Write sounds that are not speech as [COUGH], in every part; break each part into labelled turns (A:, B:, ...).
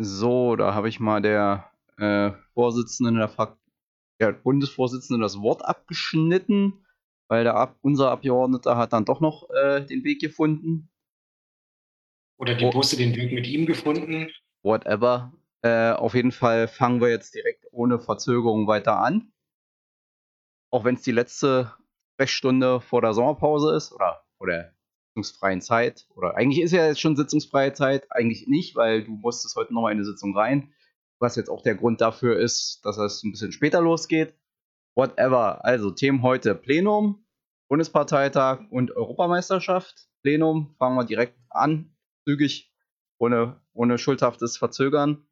A: So, da habe ich mal der äh, Vorsitzenden der, Frak der Bundesvorsitzenden das Wort abgeschnitten, weil der Ab unser Abgeordneter hat dann doch noch äh, den Weg gefunden.
B: Oder die Busse den Weg mit ihm gefunden.
A: Whatever. Äh, auf jeden Fall fangen wir jetzt direkt ohne Verzögerung weiter an. Auch wenn es die letzte Sprechstunde vor der Sommerpause ist oder vor der sitzungsfreien Zeit. Oder eigentlich ist ja jetzt schon sitzungsfreie Zeit, eigentlich nicht, weil du musstest heute nochmal in eine Sitzung rein. Was jetzt auch der Grund dafür ist, dass es ein bisschen später losgeht. Whatever. Also Themen heute Plenum, Bundesparteitag und Europameisterschaft. Plenum fangen wir direkt an, zügig, ohne, ohne schuldhaftes Verzögern.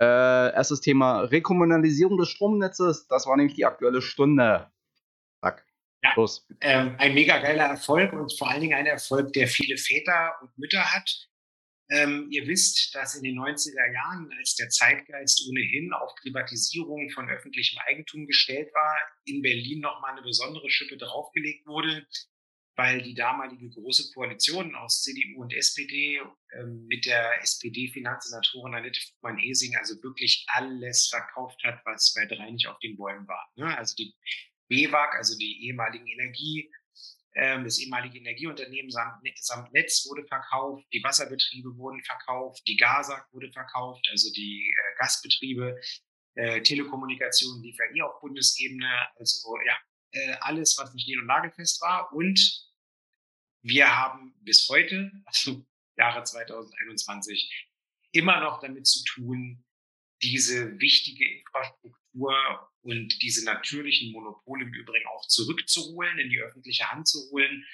A: Äh, erstes Thema Rekommunalisierung des Stromnetzes. Das war nämlich die aktuelle Stunde.
B: Ja, Los. Ähm, ein mega geiler Erfolg und vor allen Dingen ein Erfolg, der viele Väter und Mütter hat. Ähm, ihr wisst, dass in den 90er Jahren, als der Zeitgeist ohnehin auf Privatisierung von öffentlichem Eigentum gestellt war, in Berlin nochmal eine besondere Schippe draufgelegt wurde, weil die damalige große Koalition aus CDU und SPD ähm, mit der SPD-Finanzsenatorin Annette Friedmann-Hesing also wirklich alles verkauft hat, was bei drei nicht auf den Bäumen war. Ne? Also die BEWAG, also die ehemaligen Energie, ähm, das ehemalige Energieunternehmen samt, samt Netz wurde verkauft, die Wasserbetriebe wurden verkauft, die GASAG wurde verkauft, also die äh, Gasbetriebe, äh, Telekommunikation lief ja eh auf Bundesebene, also ja, äh, alles, was nicht nied- und nagelfest war. Und wir haben bis heute, also [LAUGHS] Jahre 2021, immer noch damit zu tun, diese wichtige Infrastruktur und diese natürlichen Monopole im Übrigen auch zurückzuholen, in die öffentliche Hand zu holen.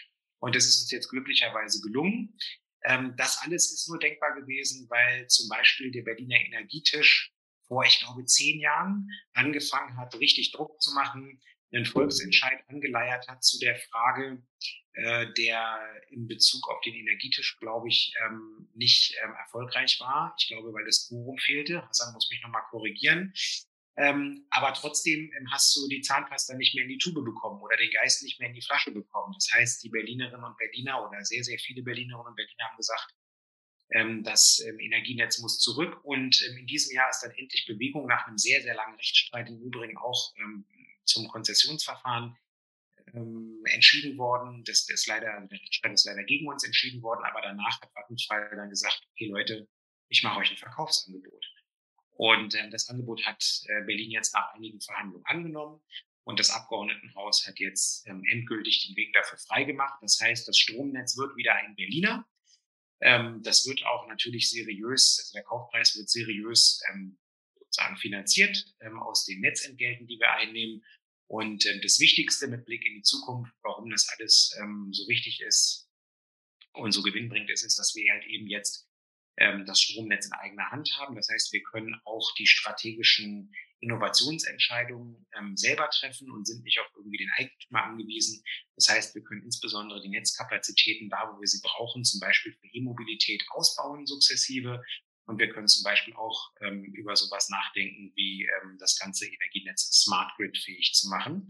B: Und das ist uns jetzt glücklicherweise gelungen. Ähm, das alles ist nur denkbar gewesen, weil zum Beispiel der Berliner Energietisch vor, ich glaube, zehn Jahren angefangen hat, richtig Druck zu machen, einen Volksentscheid angeleiert hat zu der Frage, äh, der in Bezug auf den Energietisch, glaube ich, ähm, nicht ähm, erfolgreich war. Ich glaube, weil das Quorum fehlte. Hassan muss mich nochmal korrigieren. Ähm, aber trotzdem ähm, hast du die Zahnpasta nicht mehr in die Tube bekommen oder den Geist nicht mehr in die Flasche bekommen. Das heißt, die Berlinerinnen und Berliner oder sehr, sehr viele Berlinerinnen und Berliner haben gesagt, ähm, das ähm, Energienetz muss zurück. Und ähm, in diesem Jahr ist dann endlich Bewegung nach einem sehr, sehr langen Rechtsstreit, im Übrigen auch zum Konzessionsverfahren entschieden worden. Das, das ist leider, der Rechtsstreit ist leider gegen uns entschieden worden, aber danach hat Vattenfall dann gesagt, okay Leute, ich mache euch ein Verkaufsangebot. Und äh, das Angebot hat äh, Berlin jetzt nach einigen Verhandlungen angenommen. Und das Abgeordnetenhaus hat jetzt ähm, endgültig den Weg dafür freigemacht. Das heißt, das Stromnetz wird wieder ein Berliner. Ähm, das wird auch natürlich seriös, also der Kaufpreis wird seriös ähm, sozusagen finanziert ähm, aus den Netzentgelten, die wir einnehmen. Und äh, das Wichtigste mit Blick in die Zukunft, warum das alles ähm, so wichtig ist und so gewinnbringend ist, ist, dass wir halt eben jetzt ähm, das Stromnetz in eigener Hand haben. Das heißt, wir können auch die strategischen Innovationsentscheidungen ähm, selber treffen und sind nicht auf irgendwie den Eigentümer angewiesen. Das heißt, wir können insbesondere die Netzkapazitäten da, wo wir sie brauchen, zum Beispiel für E-Mobilität ausbauen sukzessive. Und wir können zum Beispiel auch ähm, über sowas nachdenken, wie ähm, das ganze Energienetz Smart Grid fähig zu machen.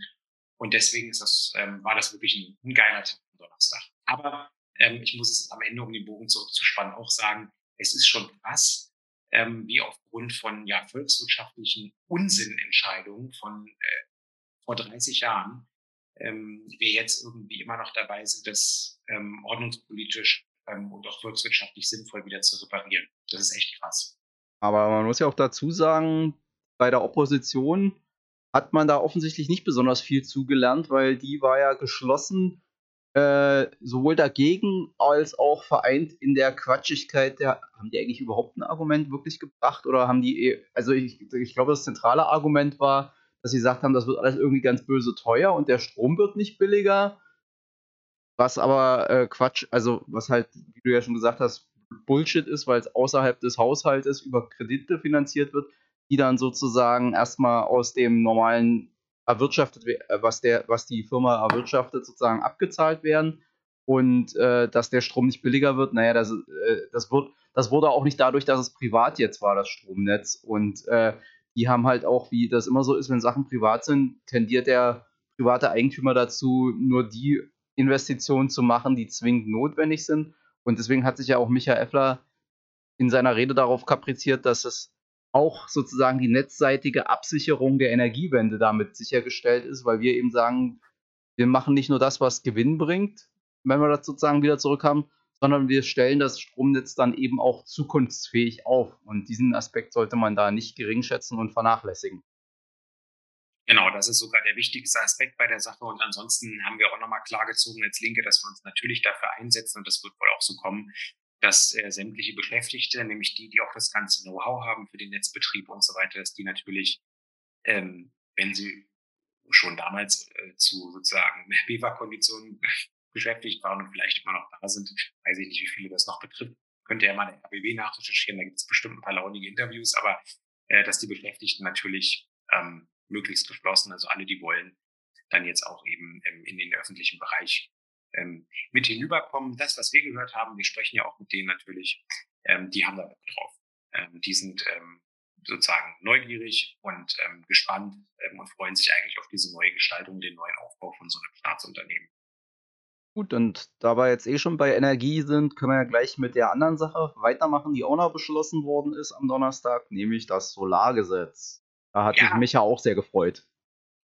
B: Und deswegen ist das, ähm, war das wirklich ein, ein geiler Tag am Donnerstag. Aber ähm, ich muss es am Ende, um den Bogen zurückzuspannen, auch sagen, es ist schon krass, ähm, wie aufgrund von ja, volkswirtschaftlichen Unsinnentscheidungen von äh, vor 30 Jahren ähm, wir jetzt irgendwie immer noch dabei sind, das ähm, ordnungspolitisch ähm, und auch volkswirtschaftlich sinnvoll wieder zu reparieren. Das ist echt krass.
A: Aber man muss ja auch dazu sagen, bei der Opposition hat man da offensichtlich nicht besonders viel zugelernt, weil die war ja geschlossen äh, sowohl dagegen als auch vereint in der Quatschigkeit der, haben die eigentlich überhaupt ein Argument wirklich gebracht oder haben die, also ich, ich glaube, das zentrale Argument war, dass sie gesagt haben, das wird alles irgendwie ganz böse teuer und der Strom wird nicht billiger. Was aber äh, Quatsch, also was halt, wie du ja schon gesagt hast, Bullshit ist, weil es außerhalb des Haushaltes über Kredite finanziert wird, die dann sozusagen erstmal aus dem normalen erwirtschaftet, äh, was, der, was die Firma erwirtschaftet, sozusagen abgezahlt werden und äh, dass der Strom nicht billiger wird. Naja, das, äh, das, wird, das wurde auch nicht dadurch, dass es privat jetzt war, das Stromnetz. Und äh, die haben halt auch, wie das immer so ist, wenn Sachen privat sind, tendiert der private Eigentümer dazu, nur die Investitionen zu machen, die zwingend notwendig sind. Und deswegen hat sich ja auch Michael Effler in seiner Rede darauf kapriziert, dass es auch sozusagen die netzseitige Absicherung der Energiewende damit sichergestellt ist, weil wir eben sagen, wir machen nicht nur das, was Gewinn bringt, wenn wir das sozusagen wieder zurückhaben, sondern wir stellen das Stromnetz dann eben auch zukunftsfähig auf. Und diesen Aspekt sollte man da nicht geringschätzen und vernachlässigen.
B: Genau, das ist sogar der wichtigste Aspekt bei der Sache. Und ansonsten haben wir auch nochmal klargezogen als Linke, dass wir uns natürlich dafür einsetzen und das wird wohl auch so kommen, dass äh, sämtliche Beschäftigte, nämlich die, die auch das ganze Know-how haben für den Netzbetrieb und so weiter, dass die natürlich, ähm, wenn sie schon damals äh, zu sozusagen [LAUGHS] BEWA-Konditionen [LAUGHS] beschäftigt waren und vielleicht immer noch da sind, weiß ich nicht, wie viele das noch betrifft, könnte ja mal der RBW nachrecherchieren, da gibt es bestimmt ein paar launige Interviews, aber äh, dass die Beschäftigten natürlich ähm, möglichst geschlossen, also alle, die wollen, dann jetzt auch eben ähm, in den öffentlichen Bereich ähm, mit hinüberkommen. Das, was wir gehört haben, wir sprechen ja auch mit denen natürlich, ähm, die haben da Bock drauf. Ähm, die sind ähm, sozusagen neugierig und ähm, gespannt ähm, und freuen sich eigentlich auf diese neue Gestaltung, den neuen Aufbau von so einem Staatsunternehmen.
A: Gut, und da wir jetzt eh schon bei Energie sind, können wir ja gleich mit der anderen Sache weitermachen, die auch noch beschlossen worden ist am Donnerstag, nämlich das Solargesetz. Da hat ja. sich Micha auch sehr gefreut.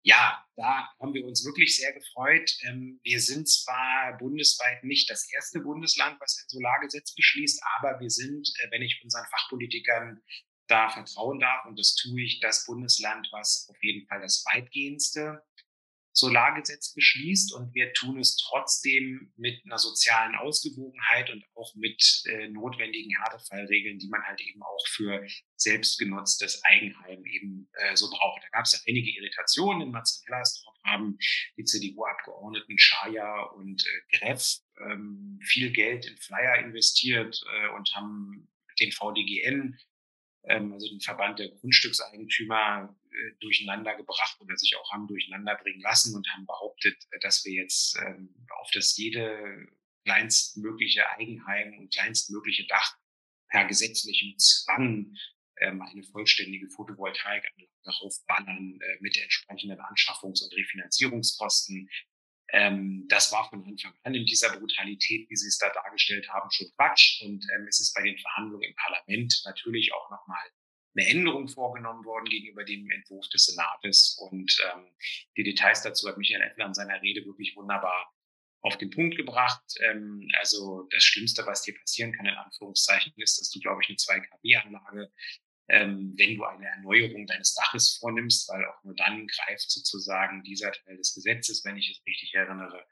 B: Ja, da haben wir uns wirklich sehr gefreut. Ähm, wir sind zwar bundesweit nicht das erste Bundesland, was ein Solargesetz beschließt, aber wir sind, äh, wenn ich unseren Fachpolitikern da vertrauen darf, und das tue ich, das Bundesland, was auf jeden Fall das weitgehendste Solargesetz beschließt und wir tun es trotzdem mit einer sozialen Ausgewogenheit und auch mit äh, notwendigen Härtefallregeln, die man halt eben auch für selbstgenutztes Eigenheim eben äh, so braucht. Da gab es ja einige Irritationen. In Marzahn-Hellersdorf haben die CDU-Abgeordneten Schaya und äh, Greff ähm, viel Geld in Flyer investiert äh, und haben den VDGN ähm, also den Verband der Grundstückseigentümer äh, durcheinander gebracht oder sich auch haben durcheinander bringen lassen und haben behauptet, äh, dass wir jetzt ähm, auf das jede kleinstmögliche Eigenheim und kleinstmögliche Dach per gesetzlichem Zwang ähm, eine vollständige Photovoltaikanlage raufballern äh, mit entsprechenden Anschaffungs- und Refinanzierungskosten. Ähm, das war von Anfang an in dieser Brutalität, wie Sie es da dargestellt haben, schon Quatsch. Und ähm, es ist bei den Verhandlungen im Parlament natürlich auch nochmal eine Änderung vorgenommen worden gegenüber dem Entwurf des Senates. Und ähm, die Details dazu hat Michael Effler in seiner Rede wirklich wunderbar auf den Punkt gebracht. Ähm, also das Schlimmste, was dir passieren kann, in Anführungszeichen, ist, dass du, glaube ich, eine 2 kW-Anlage, ähm, wenn du eine Erneuerung deines Daches vornimmst, weil auch nur dann greift sozusagen dieser Teil des Gesetzes, wenn ich es richtig erinnere.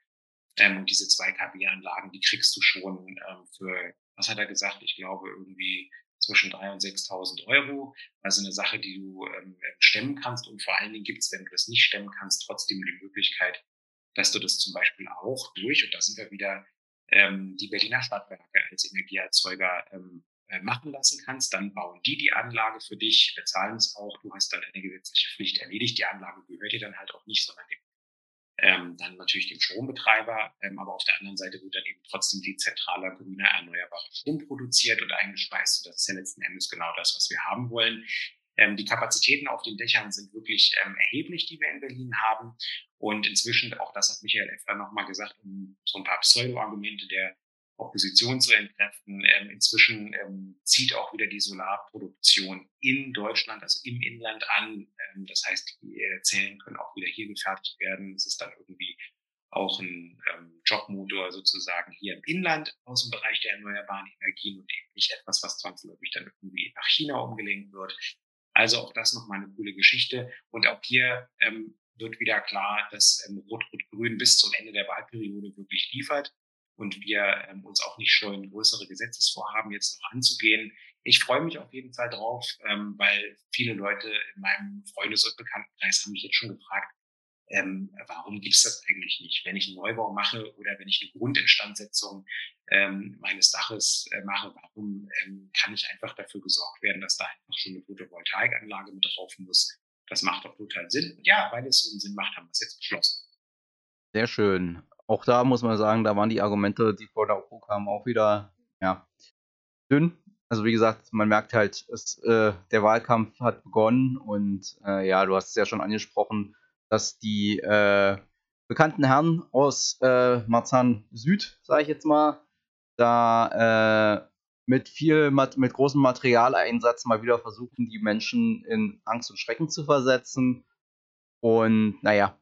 B: Ähm, und diese 2 kW-Anlagen, die kriegst du schon ähm, für, was hat er gesagt? Ich glaube irgendwie zwischen 3.000 und 6.000 Euro. Also eine Sache, die du ähm, stemmen kannst. Und vor allen Dingen gibt es, wenn du das nicht stemmen kannst, trotzdem die Möglichkeit, dass du das zum Beispiel auch durch, und da sind wir wieder, ähm, die Berliner Stadtwerke als Energieerzeuger ähm, äh, machen lassen kannst. Dann bauen die die Anlage für dich, bezahlen es auch. Du hast dann eine gesetzliche Pflicht erledigt. Die Anlage gehört dir dann halt auch nicht, sondern dem ähm, dann natürlich dem Strombetreiber, ähm, aber auf der anderen Seite wird dann eben trotzdem die zentraler grüner erneuerbarer Strom produziert und eingespeist. Und das ist ja letzten Endes genau das, was wir haben wollen. Ähm, die Kapazitäten auf den Dächern sind wirklich ähm, erheblich, die wir in Berlin haben. Und inzwischen, auch das hat Michael Effer nochmal gesagt, um so ein paar Pseudo-Argumente der Opposition zu entkräften. Ähm, inzwischen ähm, zieht auch wieder die Solarproduktion in Deutschland, also im Inland an. Ähm, das heißt, die äh, Zellen können auch wieder hier gefertigt werden. Es ist dann irgendwie auch ein ähm, Jobmotor sozusagen hier im Inland aus dem Bereich der erneuerbaren Energien und eben nicht etwas, was zwangsläufig dann irgendwie nach China umgelenkt wird. Also auch das nochmal eine coole Geschichte. Und auch hier ähm, wird wieder klar, dass ähm, Rot-Rot-Grün bis zum Ende der Wahlperiode wirklich liefert und wir ähm, uns auch nicht scheuen, größere Gesetzesvorhaben jetzt noch anzugehen. Ich freue mich auf jeden Fall drauf, ähm, weil viele Leute in meinem Freundes- und Bekanntenkreis haben mich jetzt schon gefragt, ähm, warum gibt es das eigentlich nicht? Wenn ich einen Neubau mache oder wenn ich eine Grundinstandsetzung ähm, meines Daches äh, mache, warum ähm, kann ich einfach dafür gesorgt werden, dass da einfach schon eine Photovoltaikanlage mit drauf muss? Das macht doch total Sinn. Ja, weil es so einen Sinn macht, haben wir es jetzt beschlossen.
A: Sehr schön auch da muss man sagen, da waren die Argumente, die vor der OPO kamen, auch wieder ja, dünn. Also wie gesagt, man merkt halt, es, äh, der Wahlkampf hat begonnen und äh, ja, du hast es ja schon angesprochen, dass die äh, bekannten Herren aus äh, Marzahn Süd, sage ich jetzt mal, da äh, mit viel, mit großem Materialeinsatz mal wieder versuchen, die Menschen in Angst und Schrecken zu versetzen. Und naja,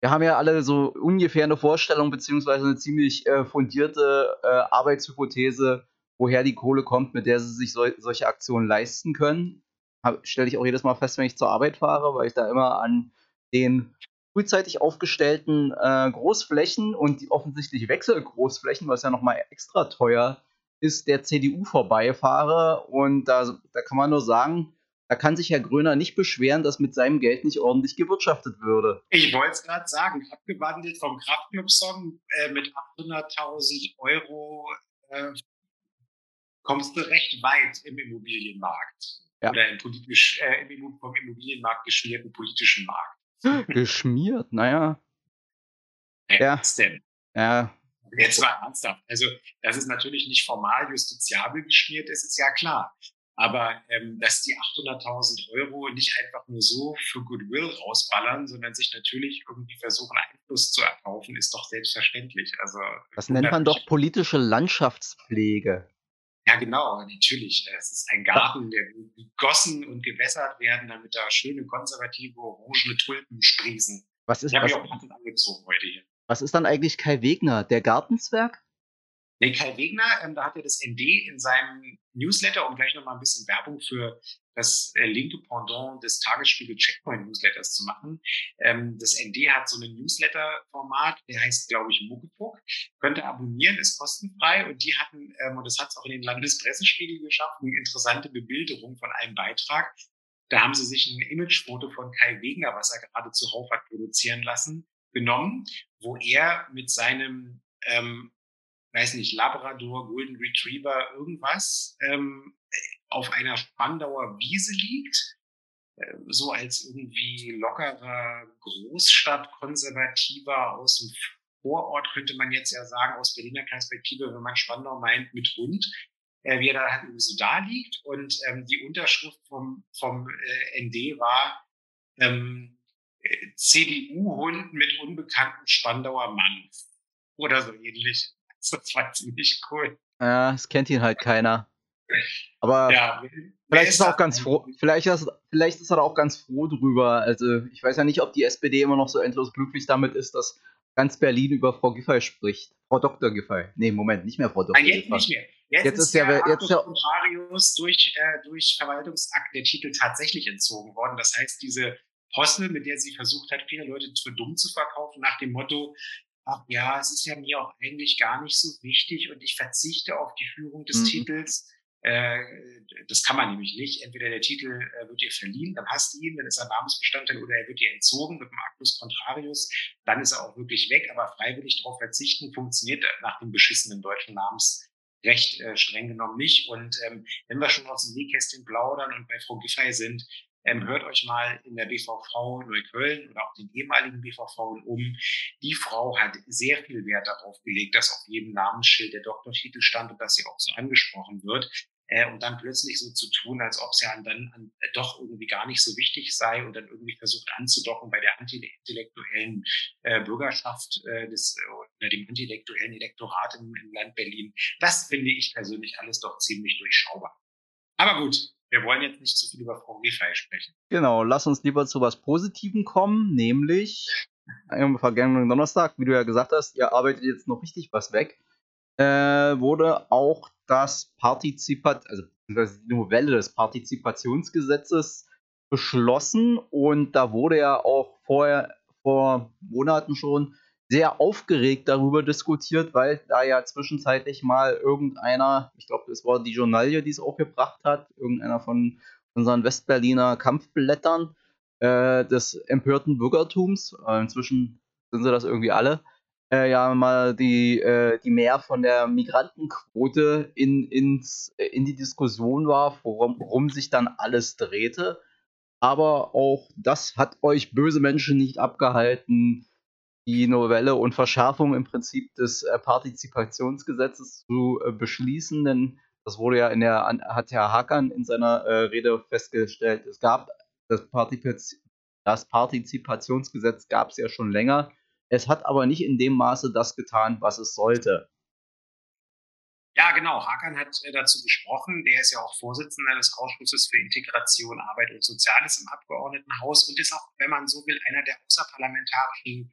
A: wir haben ja alle so ungefähr eine Vorstellung, beziehungsweise eine ziemlich äh, fundierte äh, Arbeitshypothese, woher die Kohle kommt, mit der sie sich sol solche Aktionen leisten können. Stelle ich auch jedes Mal fest, wenn ich zur Arbeit fahre, weil ich da immer an den frühzeitig aufgestellten äh, Großflächen und die offensichtlich Wechselgroßflächen, was ja nochmal extra teuer ist, der CDU vorbeifahre. Und da, da kann man nur sagen, da kann sich Herr Gröner nicht beschweren, dass mit seinem Geld nicht ordentlich gewirtschaftet würde.
B: Ich wollte es gerade sagen, abgewandelt vom Kraftclub-Song äh, mit 800.000 Euro äh, kommst du recht weit im Immobilienmarkt. Ja. Oder im politisch, äh, im, vom Immobilienmarkt geschmierten politischen Markt. [LAUGHS]
A: Geschmiert, naja.
B: Ja. Denn? Ja. Jetzt mal ernsthaft. Also, dass es natürlich nicht formal justiziabel geschmiert ist, ist ja klar. Aber ähm, dass die 800.000 Euro nicht einfach nur so für Goodwill rausballern, sondern sich natürlich irgendwie versuchen, Einfluss zu erkaufen, ist doch selbstverständlich. Also,
A: das nennt man doch politische Landschaftspflege.
B: Ja, genau, natürlich. Es ist ein Garten, der gegossen und gewässert werden, damit da schöne konservative orangene Tulpen sprießen.
A: Was ist,
B: ich
A: was,
B: auch angezogen heute hier.
A: Was ist dann eigentlich Kai Wegner, der Gartenzwerg?
B: Nee, Kai Wegner, ähm, da hat er das ND in seinem Newsletter, um gleich nochmal ein bisschen Werbung für das äh, linke Pendant des Tagesspiegel Checkpoint Newsletters zu machen. Ähm, das ND hat so ein Newsletter-Format, der heißt, glaube ich, Muckepuck. Könnt ihr abonnieren, ist kostenfrei und die hatten, ähm, und das hat es auch in den Landespressespiegel geschafft, eine interessante Bebilderung von einem Beitrag. Da haben sie sich ein Imagefoto von Kai Wegner, was er gerade zuhauf hat produzieren lassen, genommen, wo er mit seinem ähm, weiß nicht, Labrador, Golden Retriever, irgendwas, ähm, auf einer Spandauer Wiese liegt, äh, so als irgendwie lockerer Großstadtkonservativer aus dem Vorort, könnte man jetzt ja sagen, aus Berliner Perspektive, wenn man Spandau meint, mit Hund, äh, wie er da halt so da liegt. Und ähm, die Unterschrift vom, vom äh, ND war ähm, äh, CDU-Hund mit unbekanntem Spandauer Mann oder so ähnlich. [LAUGHS] Das war ziemlich cool.
A: Ja, es kennt ihn halt keiner. Aber ja, vielleicht ist er auch ganz froh, vielleicht ist, vielleicht ist er auch ganz froh drüber. Also ich weiß ja nicht, ob die SPD immer noch so endlos glücklich damit ist, dass ganz Berlin über Frau Giffey spricht. Frau Dr. Giffey. Nee, Moment, nicht mehr Frau Dr.
B: Nein, jetzt nicht mehr. Jetzt, jetzt ist, ja jetzt ja Marius durch, äh, durch Verwaltungsakt der Titel tatsächlich entzogen worden. Das heißt, diese Postel, mit der sie versucht hat, viele Leute für dumm zu verkaufen, nach dem Motto, ach ja, es ist ja mir auch eigentlich gar nicht so wichtig und ich verzichte auf die Führung des mhm. Titels. Äh, das kann man nämlich nicht. Entweder der Titel äh, wird dir verliehen, dann hast du ihn, dann ist er Namensbestandteil, oder er wird dir entzogen mit dem Actus Contrarius, dann ist er auch wirklich weg. Aber freiwillig darauf verzichten funktioniert nach dem beschissenen deutschen Namensrecht äh, streng genommen nicht. Und ähm, wenn wir schon aus dem Nähkästchen plaudern und bei Frau Giffey sind, ähm, hört euch mal in der BVV Neukölln oder auch den ehemaligen BVV um. Die Frau hat sehr viel Wert darauf gelegt, dass auf jedem Namensschild der Doktortitel stand und dass sie auch so angesprochen wird. Äh, und dann plötzlich so zu tun, als ob sie dann an, äh, doch irgendwie gar nicht so wichtig sei und dann irgendwie versucht anzudocken bei der antiintellektuellen äh, Bürgerschaft äh, des, oder dem antiintellektuellen Elektorat im, im Land Berlin. Das finde ich persönlich alles doch ziemlich durchschaubar. Aber gut, wir wollen jetzt nicht zu viel über Frau Giffey sprechen.
A: Genau, lass uns lieber zu was Positivem kommen, nämlich am vergangenen Donnerstag, wie du ja gesagt hast, ihr arbeitet jetzt noch richtig was weg, äh, wurde auch das Partizipat, also die Novelle des Partizipationsgesetzes beschlossen und da wurde ja auch vorher vor Monaten schon sehr aufgeregt darüber diskutiert, weil da ja zwischenzeitlich mal irgendeiner, ich glaube, das war die Journalie, die es auch gebracht hat, irgendeiner von unseren Westberliner Kampfblättern äh, des empörten Bürgertums, äh, inzwischen sind sie das irgendwie alle, äh, ja mal die, äh, die mehr von der Migrantenquote in, ins, in die Diskussion war, worum, worum sich dann alles drehte. Aber auch das hat euch böse Menschen nicht abgehalten, die Novelle und Verschärfung im Prinzip des äh, Partizipationsgesetzes zu äh, beschließen, denn das wurde ja in der, hat Herr Hackern in seiner äh, Rede festgestellt, es gab das, Partizip das Partizipationsgesetz gab es ja schon länger. Es hat aber nicht in dem Maße das getan, was es sollte.
B: Ja, genau. Hakan hat dazu gesprochen. Der ist ja auch Vorsitzender des Ausschusses für Integration, Arbeit und Soziales im Abgeordnetenhaus und ist auch, wenn man so will, einer der außerparlamentarischen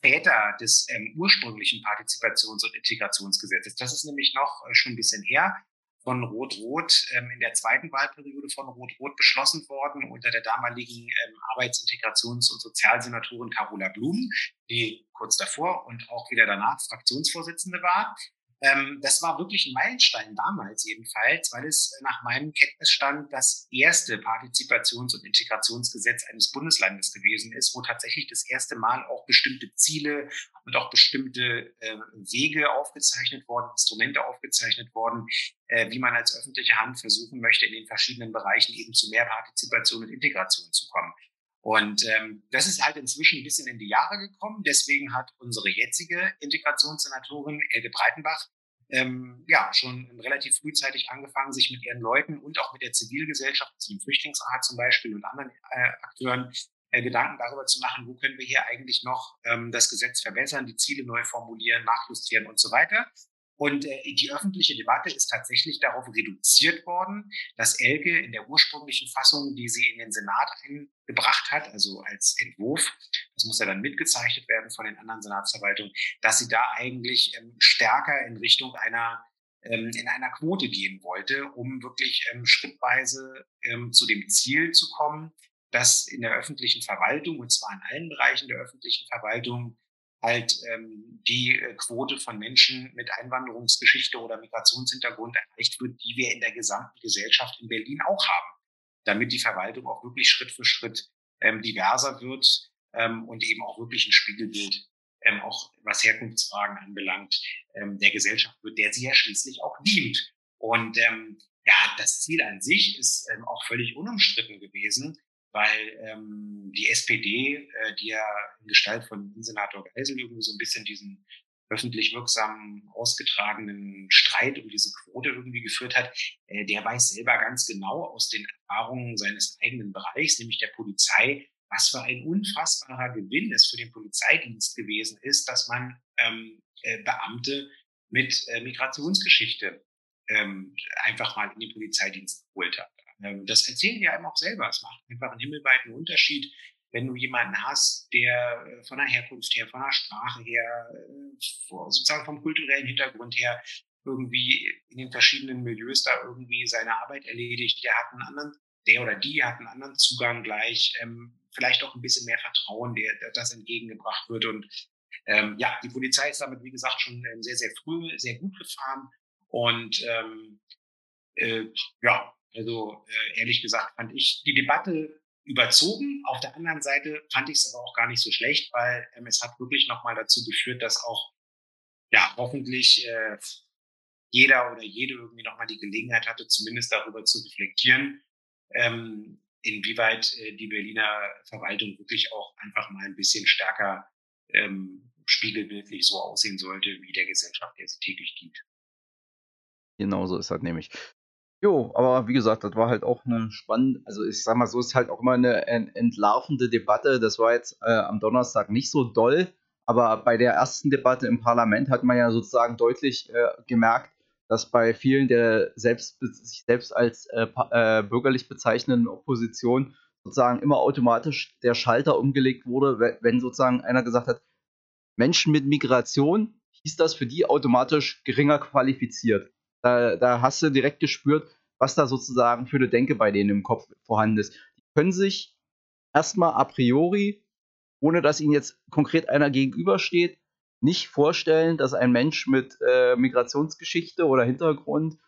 B: Väter des ähm, ursprünglichen Partizipations- und Integrationsgesetzes. Das ist nämlich noch äh, schon ein bisschen her von Rot-Rot ähm, in der zweiten Wahlperiode von Rot-Rot beschlossen worden unter der damaligen ähm, Arbeitsintegrations- und Sozialsenatorin Carola Blum, die kurz davor und auch wieder danach Fraktionsvorsitzende war. Ähm, das war wirklich ein Meilenstein damals jedenfalls, weil es nach meinem Kenntnisstand das erste Partizipations- und Integrationsgesetz eines Bundeslandes gewesen ist, wo tatsächlich das erste Mal auch bestimmte Ziele und auch bestimmte äh, Wege aufgezeichnet worden, Instrumente aufgezeichnet worden, äh, wie man als öffentliche Hand versuchen möchte, in den verschiedenen Bereichen eben zu mehr Partizipation und Integration zu kommen. Und ähm, das ist halt inzwischen ein bisschen in die Jahre gekommen. Deswegen hat unsere jetzige Integrationssenatorin Elke Breitenbach ähm, ja schon relativ frühzeitig angefangen, sich mit ihren Leuten und auch mit der Zivilgesellschaft, also dem Flüchtlingsrat zum Beispiel und anderen äh, Akteuren äh, Gedanken darüber zu machen, wo können wir hier eigentlich noch ähm, das Gesetz verbessern, die Ziele neu formulieren, nachjustieren und so weiter. Und äh, die öffentliche Debatte ist tatsächlich darauf reduziert worden, dass Elke in der ursprünglichen Fassung, die sie in den Senat eingebracht hat, also als Entwurf, das muss ja dann mitgezeichnet werden von den anderen Senatsverwaltungen, dass sie da eigentlich ähm, stärker in Richtung einer ähm, in einer Quote gehen wollte, um wirklich ähm, schrittweise ähm, zu dem Ziel zu kommen, dass in der öffentlichen Verwaltung, und zwar in allen Bereichen der öffentlichen Verwaltung, halt ähm, die äh, Quote von Menschen mit Einwanderungsgeschichte oder Migrationshintergrund erreicht wird, die wir in der gesamten Gesellschaft in Berlin auch haben, damit die Verwaltung auch wirklich Schritt für Schritt ähm, diverser wird ähm, und eben auch wirklich ein Spiegelbild, ähm, auch was Herkunftsfragen anbelangt, ähm, der Gesellschaft wird, der sie ja schließlich auch dient. Und ähm, ja, das Ziel an sich ist ähm, auch völlig unumstritten gewesen weil ähm, die SPD, äh, die ja in Gestalt von Senator Geisel irgendwie so ein bisschen diesen öffentlich wirksamen, ausgetragenen Streit um diese Quote irgendwie geführt hat, äh, der weiß selber ganz genau aus den Erfahrungen seines eigenen Bereichs, nämlich der Polizei, was für ein unfassbarer Gewinn es für den Polizeidienst gewesen ist, dass man ähm, äh, Beamte mit äh, Migrationsgeschichte ähm, einfach mal in den Polizeidienst geholt hat. Ähm, das erzählen die einem auch selber. Es macht einfach einen himmelweiten Unterschied, wenn du jemanden hast, der äh, von der Herkunft her, von der Sprache her, äh, sozusagen vom kulturellen Hintergrund her irgendwie in den verschiedenen Milieus da irgendwie seine Arbeit erledigt, der hat einen anderen, der oder die hat einen anderen Zugang gleich, ähm, vielleicht auch ein bisschen mehr Vertrauen, der, der das entgegengebracht wird. Und ähm, ja, die Polizei ist damit, wie gesagt, schon ähm, sehr, sehr früh, sehr gut gefahren. Und ähm, äh, ja, also äh, ehrlich gesagt fand ich die Debatte überzogen. Auf der anderen Seite fand ich es aber auch gar nicht so schlecht, weil ähm, es hat wirklich nochmal dazu geführt, dass auch ja hoffentlich äh, jeder oder jede irgendwie nochmal die Gelegenheit hatte, zumindest darüber zu reflektieren, ähm, inwieweit äh, die Berliner Verwaltung wirklich auch einfach mal ein bisschen stärker ähm, spiegelbildlich so aussehen sollte, wie der Gesellschaft, der sie täglich dient.
A: Genau so ist das nämlich. Jo, aber wie gesagt, das war halt auch eine spannende, also ich sag mal so, ist halt auch immer eine entlarvende Debatte. Das war jetzt äh, am Donnerstag nicht so doll, aber bei der ersten Debatte im Parlament hat man ja sozusagen deutlich äh, gemerkt, dass bei vielen der selbst, sich selbst als äh, äh, bürgerlich bezeichnenden Opposition sozusagen immer automatisch der Schalter umgelegt wurde, wenn sozusagen einer gesagt hat, Menschen mit Migration hieß das für die automatisch geringer qualifiziert. Da, da hast du direkt gespürt, was da sozusagen für eine Denke bei denen im Kopf vorhanden ist. Die können sich erstmal a priori, ohne dass ihnen jetzt konkret einer gegenübersteht, nicht vorstellen, dass ein Mensch mit äh, Migrationsgeschichte oder Hintergrund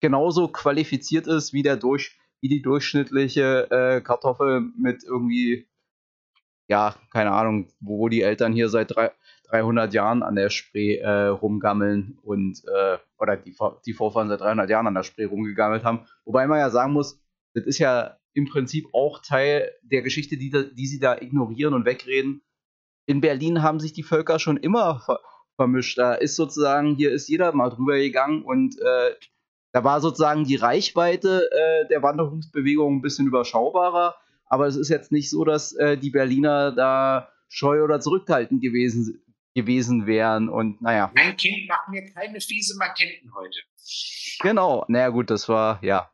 A: genauso qualifiziert ist wie der durch wie die durchschnittliche äh, Kartoffel mit irgendwie ja keine Ahnung wo die Eltern hier seit drei, 300 Jahren an der Spree äh, rumgammeln und äh, oder die, die Vorfahren seit 300 Jahren an der Spree rumgegammelt haben. Wobei man ja sagen muss, das ist ja im Prinzip auch Teil der Geschichte, die, die sie da ignorieren und wegreden. In Berlin haben sich die Völker schon immer ver vermischt. Da ist sozusagen, hier ist jeder mal drüber gegangen und äh, da war sozusagen die Reichweite äh, der Wanderungsbewegung ein bisschen überschaubarer. Aber es ist jetzt nicht so, dass äh, die Berliner da scheu oder zurückhaltend gewesen gewesen wären und naja.
B: Mein Kind macht mir keine fiese Matenten heute.
A: Genau, naja gut, das war, ja.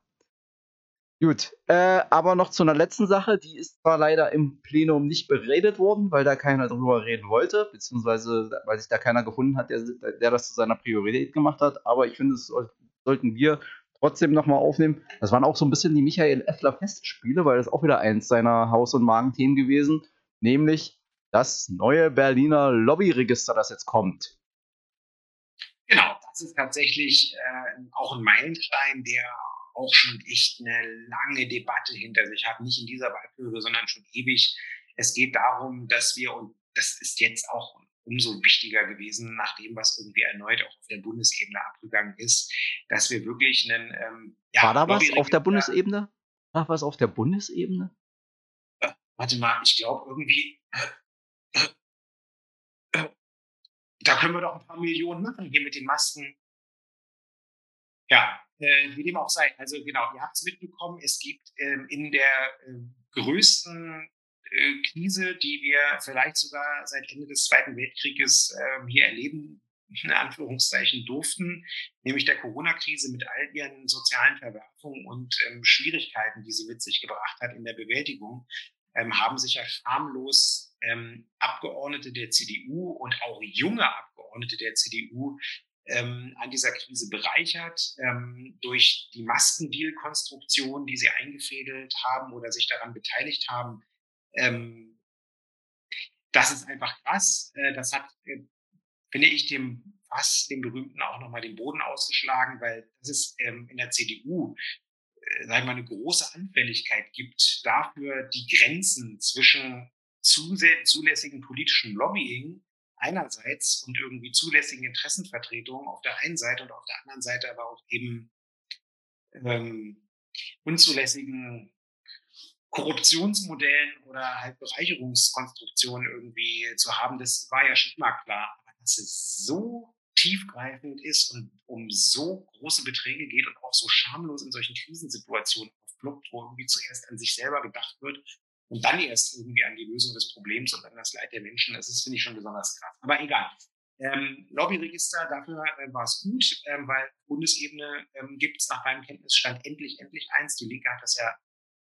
A: Gut, äh, aber noch zu einer letzten Sache, die ist zwar leider im Plenum nicht beredet worden, weil da keiner drüber reden wollte, beziehungsweise weil sich da keiner gefunden hat, der, der das zu seiner Priorität gemacht hat, aber ich finde, das sollten wir trotzdem nochmal aufnehmen. Das waren auch so ein bisschen die Michael Effler Festspiele, weil das auch wieder eins seiner Haus- und Magenthemen gewesen, nämlich das neue Berliner Lobbyregister, das jetzt kommt.
B: Genau, das ist tatsächlich äh, auch ein Meilenstein, der auch schon echt eine lange Debatte hinter sich hat. Nicht in dieser Wahlperiode, sondern schon ewig. Es geht darum, dass wir, und das ist jetzt auch umso wichtiger gewesen, nach dem, was irgendwie erneut auch auf der Bundesebene abgegangen ist, dass wir wirklich einen. Ähm,
A: ja, War da was auf der Bundesebene? War was auf der Bundesebene?
B: Äh, warte mal, ich glaube irgendwie. Da können wir doch ein paar Millionen machen hier mit den Masken. Ja, äh, wie dem auch sei. Also genau, ihr habt es mitbekommen, es gibt ähm, in der äh, größten äh, Krise, die wir vielleicht sogar seit Ende des Zweiten Weltkrieges äh, hier erleben, in Anführungszeichen durften, nämlich der Corona-Krise mit all ihren sozialen Verwerfungen und ähm, Schwierigkeiten, die sie mit sich gebracht hat in der Bewältigung, ähm, haben sich ja schamlos ähm, Abgeordnete der CDU und auch junge Abgeordnete der CDU ähm, an dieser Krise bereichert ähm, durch die Maskendeal-Konstruktion, die sie eingefädelt haben oder sich daran beteiligt haben, ähm, das ist einfach krass. Äh, das hat, äh, finde ich, dem was dem berühmten auch nochmal den Boden ausgeschlagen, weil das ist ähm, in der CDU äh, sagen wir, eine große Anfälligkeit gibt dafür, die Grenzen zwischen zulässigen politischen Lobbying einerseits und irgendwie zulässigen Interessenvertretungen auf der einen Seite und auf der anderen Seite aber auch eben ähm, unzulässigen Korruptionsmodellen oder halt Bereicherungskonstruktionen irgendwie zu haben, das war ja schon immer klar. Aber dass es so tiefgreifend ist und um so große Beträge geht und auch so schamlos in solchen Krisensituationen aufploppt, wo irgendwie zuerst an sich selber gedacht wird und dann erst irgendwie an die Lösung des Problems und an das Leid der Menschen, das ist, finde ich, schon besonders krass. Aber egal. Ähm, Lobbyregister, dafür äh, war es gut, ähm, weil Bundesebene ähm, gibt es nach meinem Kenntnisstand endlich, endlich eins. Die Linke hat das ja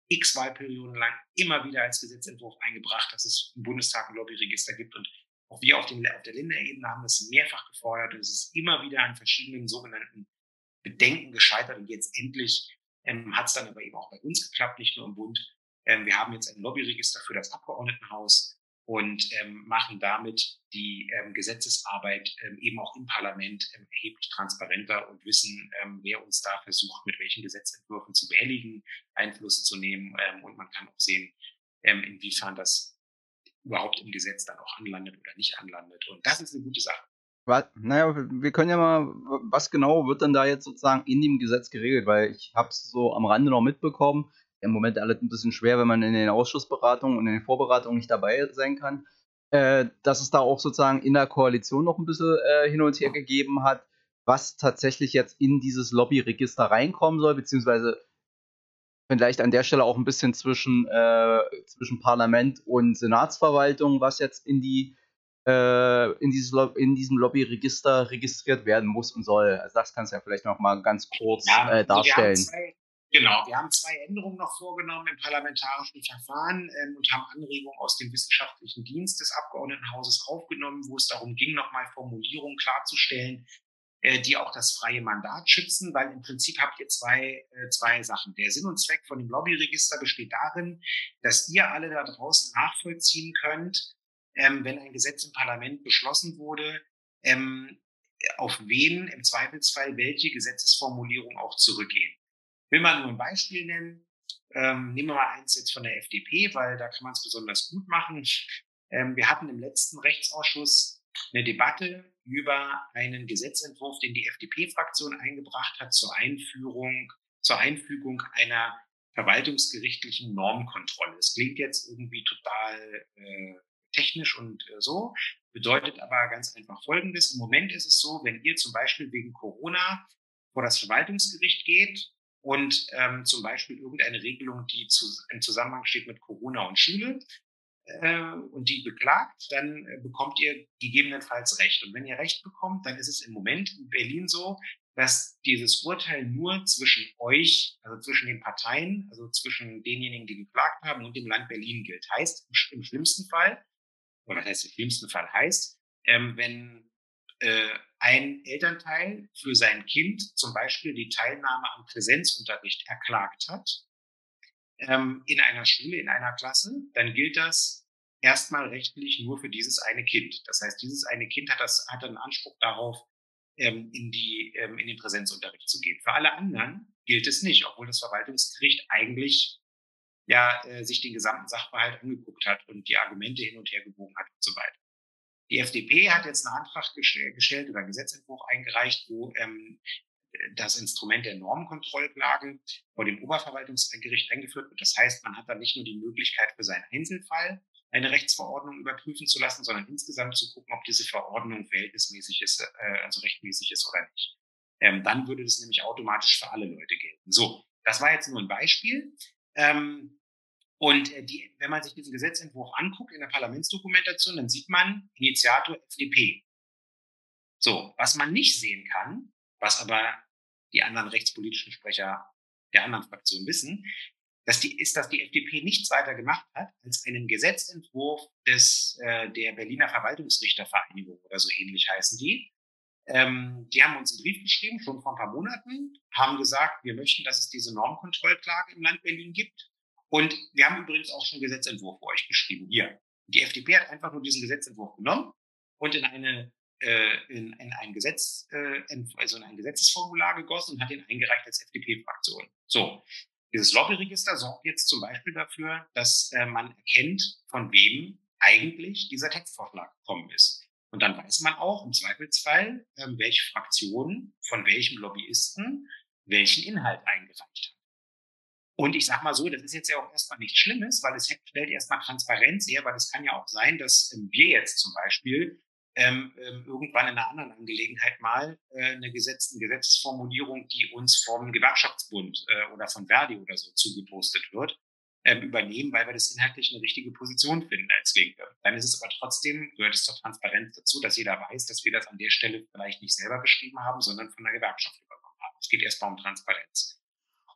B: x Wahlperioden lang immer wieder als Gesetzentwurf eingebracht, dass es im Bundestag ein Lobbyregister gibt. Und auch wir auf, den, auf der Länderebene haben das mehrfach gefordert. Und es ist immer wieder an verschiedenen sogenannten Bedenken gescheitert. Und jetzt endlich ähm, hat es dann aber eben auch bei uns geklappt, nicht nur im Bund. Ähm, wir haben jetzt ein Lobbyregister für das Abgeordnetenhaus und ähm, machen damit die ähm, Gesetzesarbeit ähm, eben auch im Parlament ähm, erheblich transparenter und wissen, ähm, wer uns da versucht, mit welchen Gesetzentwürfen zu behelligen, Einfluss zu nehmen. Und man kann auch sehen, inwiefern das überhaupt im Gesetz dann auch anlandet oder nicht anlandet. Und das ist eine gute Sache.
A: Was, naja, wir können ja mal, was genau wird denn da jetzt sozusagen in dem Gesetz geregelt? Weil ich habe es so am Rande noch mitbekommen, im Moment alles ein bisschen schwer, wenn man in den Ausschussberatungen und in den Vorberatungen nicht dabei sein kann, äh, dass es da auch sozusagen in der Koalition noch ein bisschen äh, hin und her gegeben hat, was tatsächlich jetzt in dieses Lobbyregister reinkommen soll, beziehungsweise vielleicht an der Stelle auch ein bisschen zwischen, äh, zwischen Parlament und Senatsverwaltung, was jetzt in die äh, in, dieses in diesem Lobbyregister registriert werden muss und soll. Also das kannst du ja vielleicht noch mal ganz kurz ja, äh, darstellen. Also
B: zwei, Genau, wir haben zwei Änderungen noch vorgenommen im parlamentarischen Verfahren ähm, und haben Anregungen aus dem wissenschaftlichen Dienst des Abgeordnetenhauses aufgenommen, wo es darum ging, nochmal Formulierungen klarzustellen, äh, die auch das freie Mandat schützen, weil im Prinzip habt ihr zwei, äh, zwei Sachen. Der Sinn und Zweck von dem Lobbyregister besteht darin, dass ihr alle da draußen nachvollziehen könnt, ähm, wenn ein Gesetz im Parlament beschlossen wurde, ähm, auf wen im Zweifelsfall welche Gesetzesformulierungen auch zurückgehen will mal nur ein Beispiel nennen. Ähm, nehmen wir mal eins jetzt von der FDP, weil da kann man es besonders gut machen. Ähm, wir hatten im letzten Rechtsausschuss eine Debatte über einen Gesetzentwurf, den die FDP-Fraktion eingebracht hat zur Einführung, zur Einfügung einer verwaltungsgerichtlichen Normkontrolle. Es klingt jetzt irgendwie total äh, technisch und äh, so, bedeutet aber ganz einfach Folgendes. Im Moment ist es so, wenn ihr zum Beispiel wegen Corona vor das Verwaltungsgericht geht und ähm, zum Beispiel irgendeine Regelung, die zu, im Zusammenhang steht mit Corona und Schule, äh, und die beklagt, dann äh, bekommt ihr gegebenenfalls Recht. Und wenn ihr Recht bekommt, dann ist es im Moment in Berlin so, dass dieses Urteil nur zwischen euch, also zwischen den Parteien, also zwischen denjenigen, die geklagt haben und dem Land Berlin gilt. Heißt im schlimmsten Fall, oder was heißt im schlimmsten Fall heißt, ähm, wenn äh, ein Elternteil für sein Kind zum Beispiel die Teilnahme am Präsenzunterricht erklagt hat, ähm, in einer Schule, in einer Klasse, dann gilt das erstmal rechtlich nur für dieses eine Kind. Das heißt, dieses eine Kind hat, das, hat einen Anspruch darauf, ähm, in, die, ähm, in den Präsenzunterricht zu gehen. Für alle anderen gilt es nicht, obwohl das Verwaltungsgericht eigentlich ja äh, sich den gesamten Sachverhalt angeguckt hat und die Argumente hin und her gewogen hat und so weiter. Die FDP hat jetzt einen Antrag gestellt oder einen Gesetzentwurf eingereicht, wo ähm, das Instrument der Normenkontrollklage vor dem Oberverwaltungsgericht eingeführt wird. Das heißt, man hat dann nicht nur die Möglichkeit für seinen Einzelfall eine Rechtsverordnung überprüfen zu lassen, sondern insgesamt zu gucken, ob diese Verordnung verhältnismäßig ist, äh, also rechtmäßig ist oder nicht. Ähm, dann würde das nämlich automatisch für alle Leute gelten. So, das war jetzt nur ein Beispiel. Ähm, und äh, die, wenn man sich diesen Gesetzentwurf anguckt in der Parlamentsdokumentation, dann sieht man Initiator FDP. So, was man nicht sehen kann, was aber die anderen rechtspolitischen Sprecher der anderen Fraktionen wissen, dass die, ist, dass die FDP nichts weiter gemacht hat, als einen Gesetzentwurf des, äh, der Berliner Verwaltungsrichtervereinigung oder so ähnlich heißen die. Ähm, die haben uns einen Brief geschrieben, schon vor ein paar Monaten, haben gesagt, wir möchten, dass es diese Normkontrollklage im Land Berlin gibt. Und wir haben übrigens auch schon einen Gesetzentwurf für euch geschrieben, hier. Die FDP hat einfach nur diesen Gesetzentwurf genommen und in eine äh, in, in, ein Gesetz, äh, also in ein Gesetzesformular gegossen und hat den eingereicht als FDP-Fraktion. So, dieses Lobbyregister sorgt jetzt zum Beispiel dafür, dass äh, man erkennt, von wem eigentlich dieser Textvorschlag gekommen ist. Und dann weiß man auch im Zweifelsfall, äh, welche Fraktion von welchem Lobbyisten welchen Inhalt eingereicht hat. Und ich sage mal so, das ist jetzt ja auch erstmal nichts Schlimmes, weil es stellt erstmal Transparenz her, weil es kann ja auch sein, dass ähm, wir jetzt zum Beispiel ähm, ähm, irgendwann in einer anderen Angelegenheit mal äh, eine, Gesetz, eine Gesetzesformulierung, die uns vom Gewerkschaftsbund äh, oder von Verdi oder so zugepostet wird, ähm, übernehmen, weil wir das inhaltlich eine richtige Position finden als Linke. Dann ist es aber trotzdem, gehört es zur Transparenz dazu, dass jeder weiß, dass wir das an der Stelle vielleicht nicht selber beschrieben haben, sondern von der Gewerkschaft übernommen haben. Es geht erstmal um Transparenz.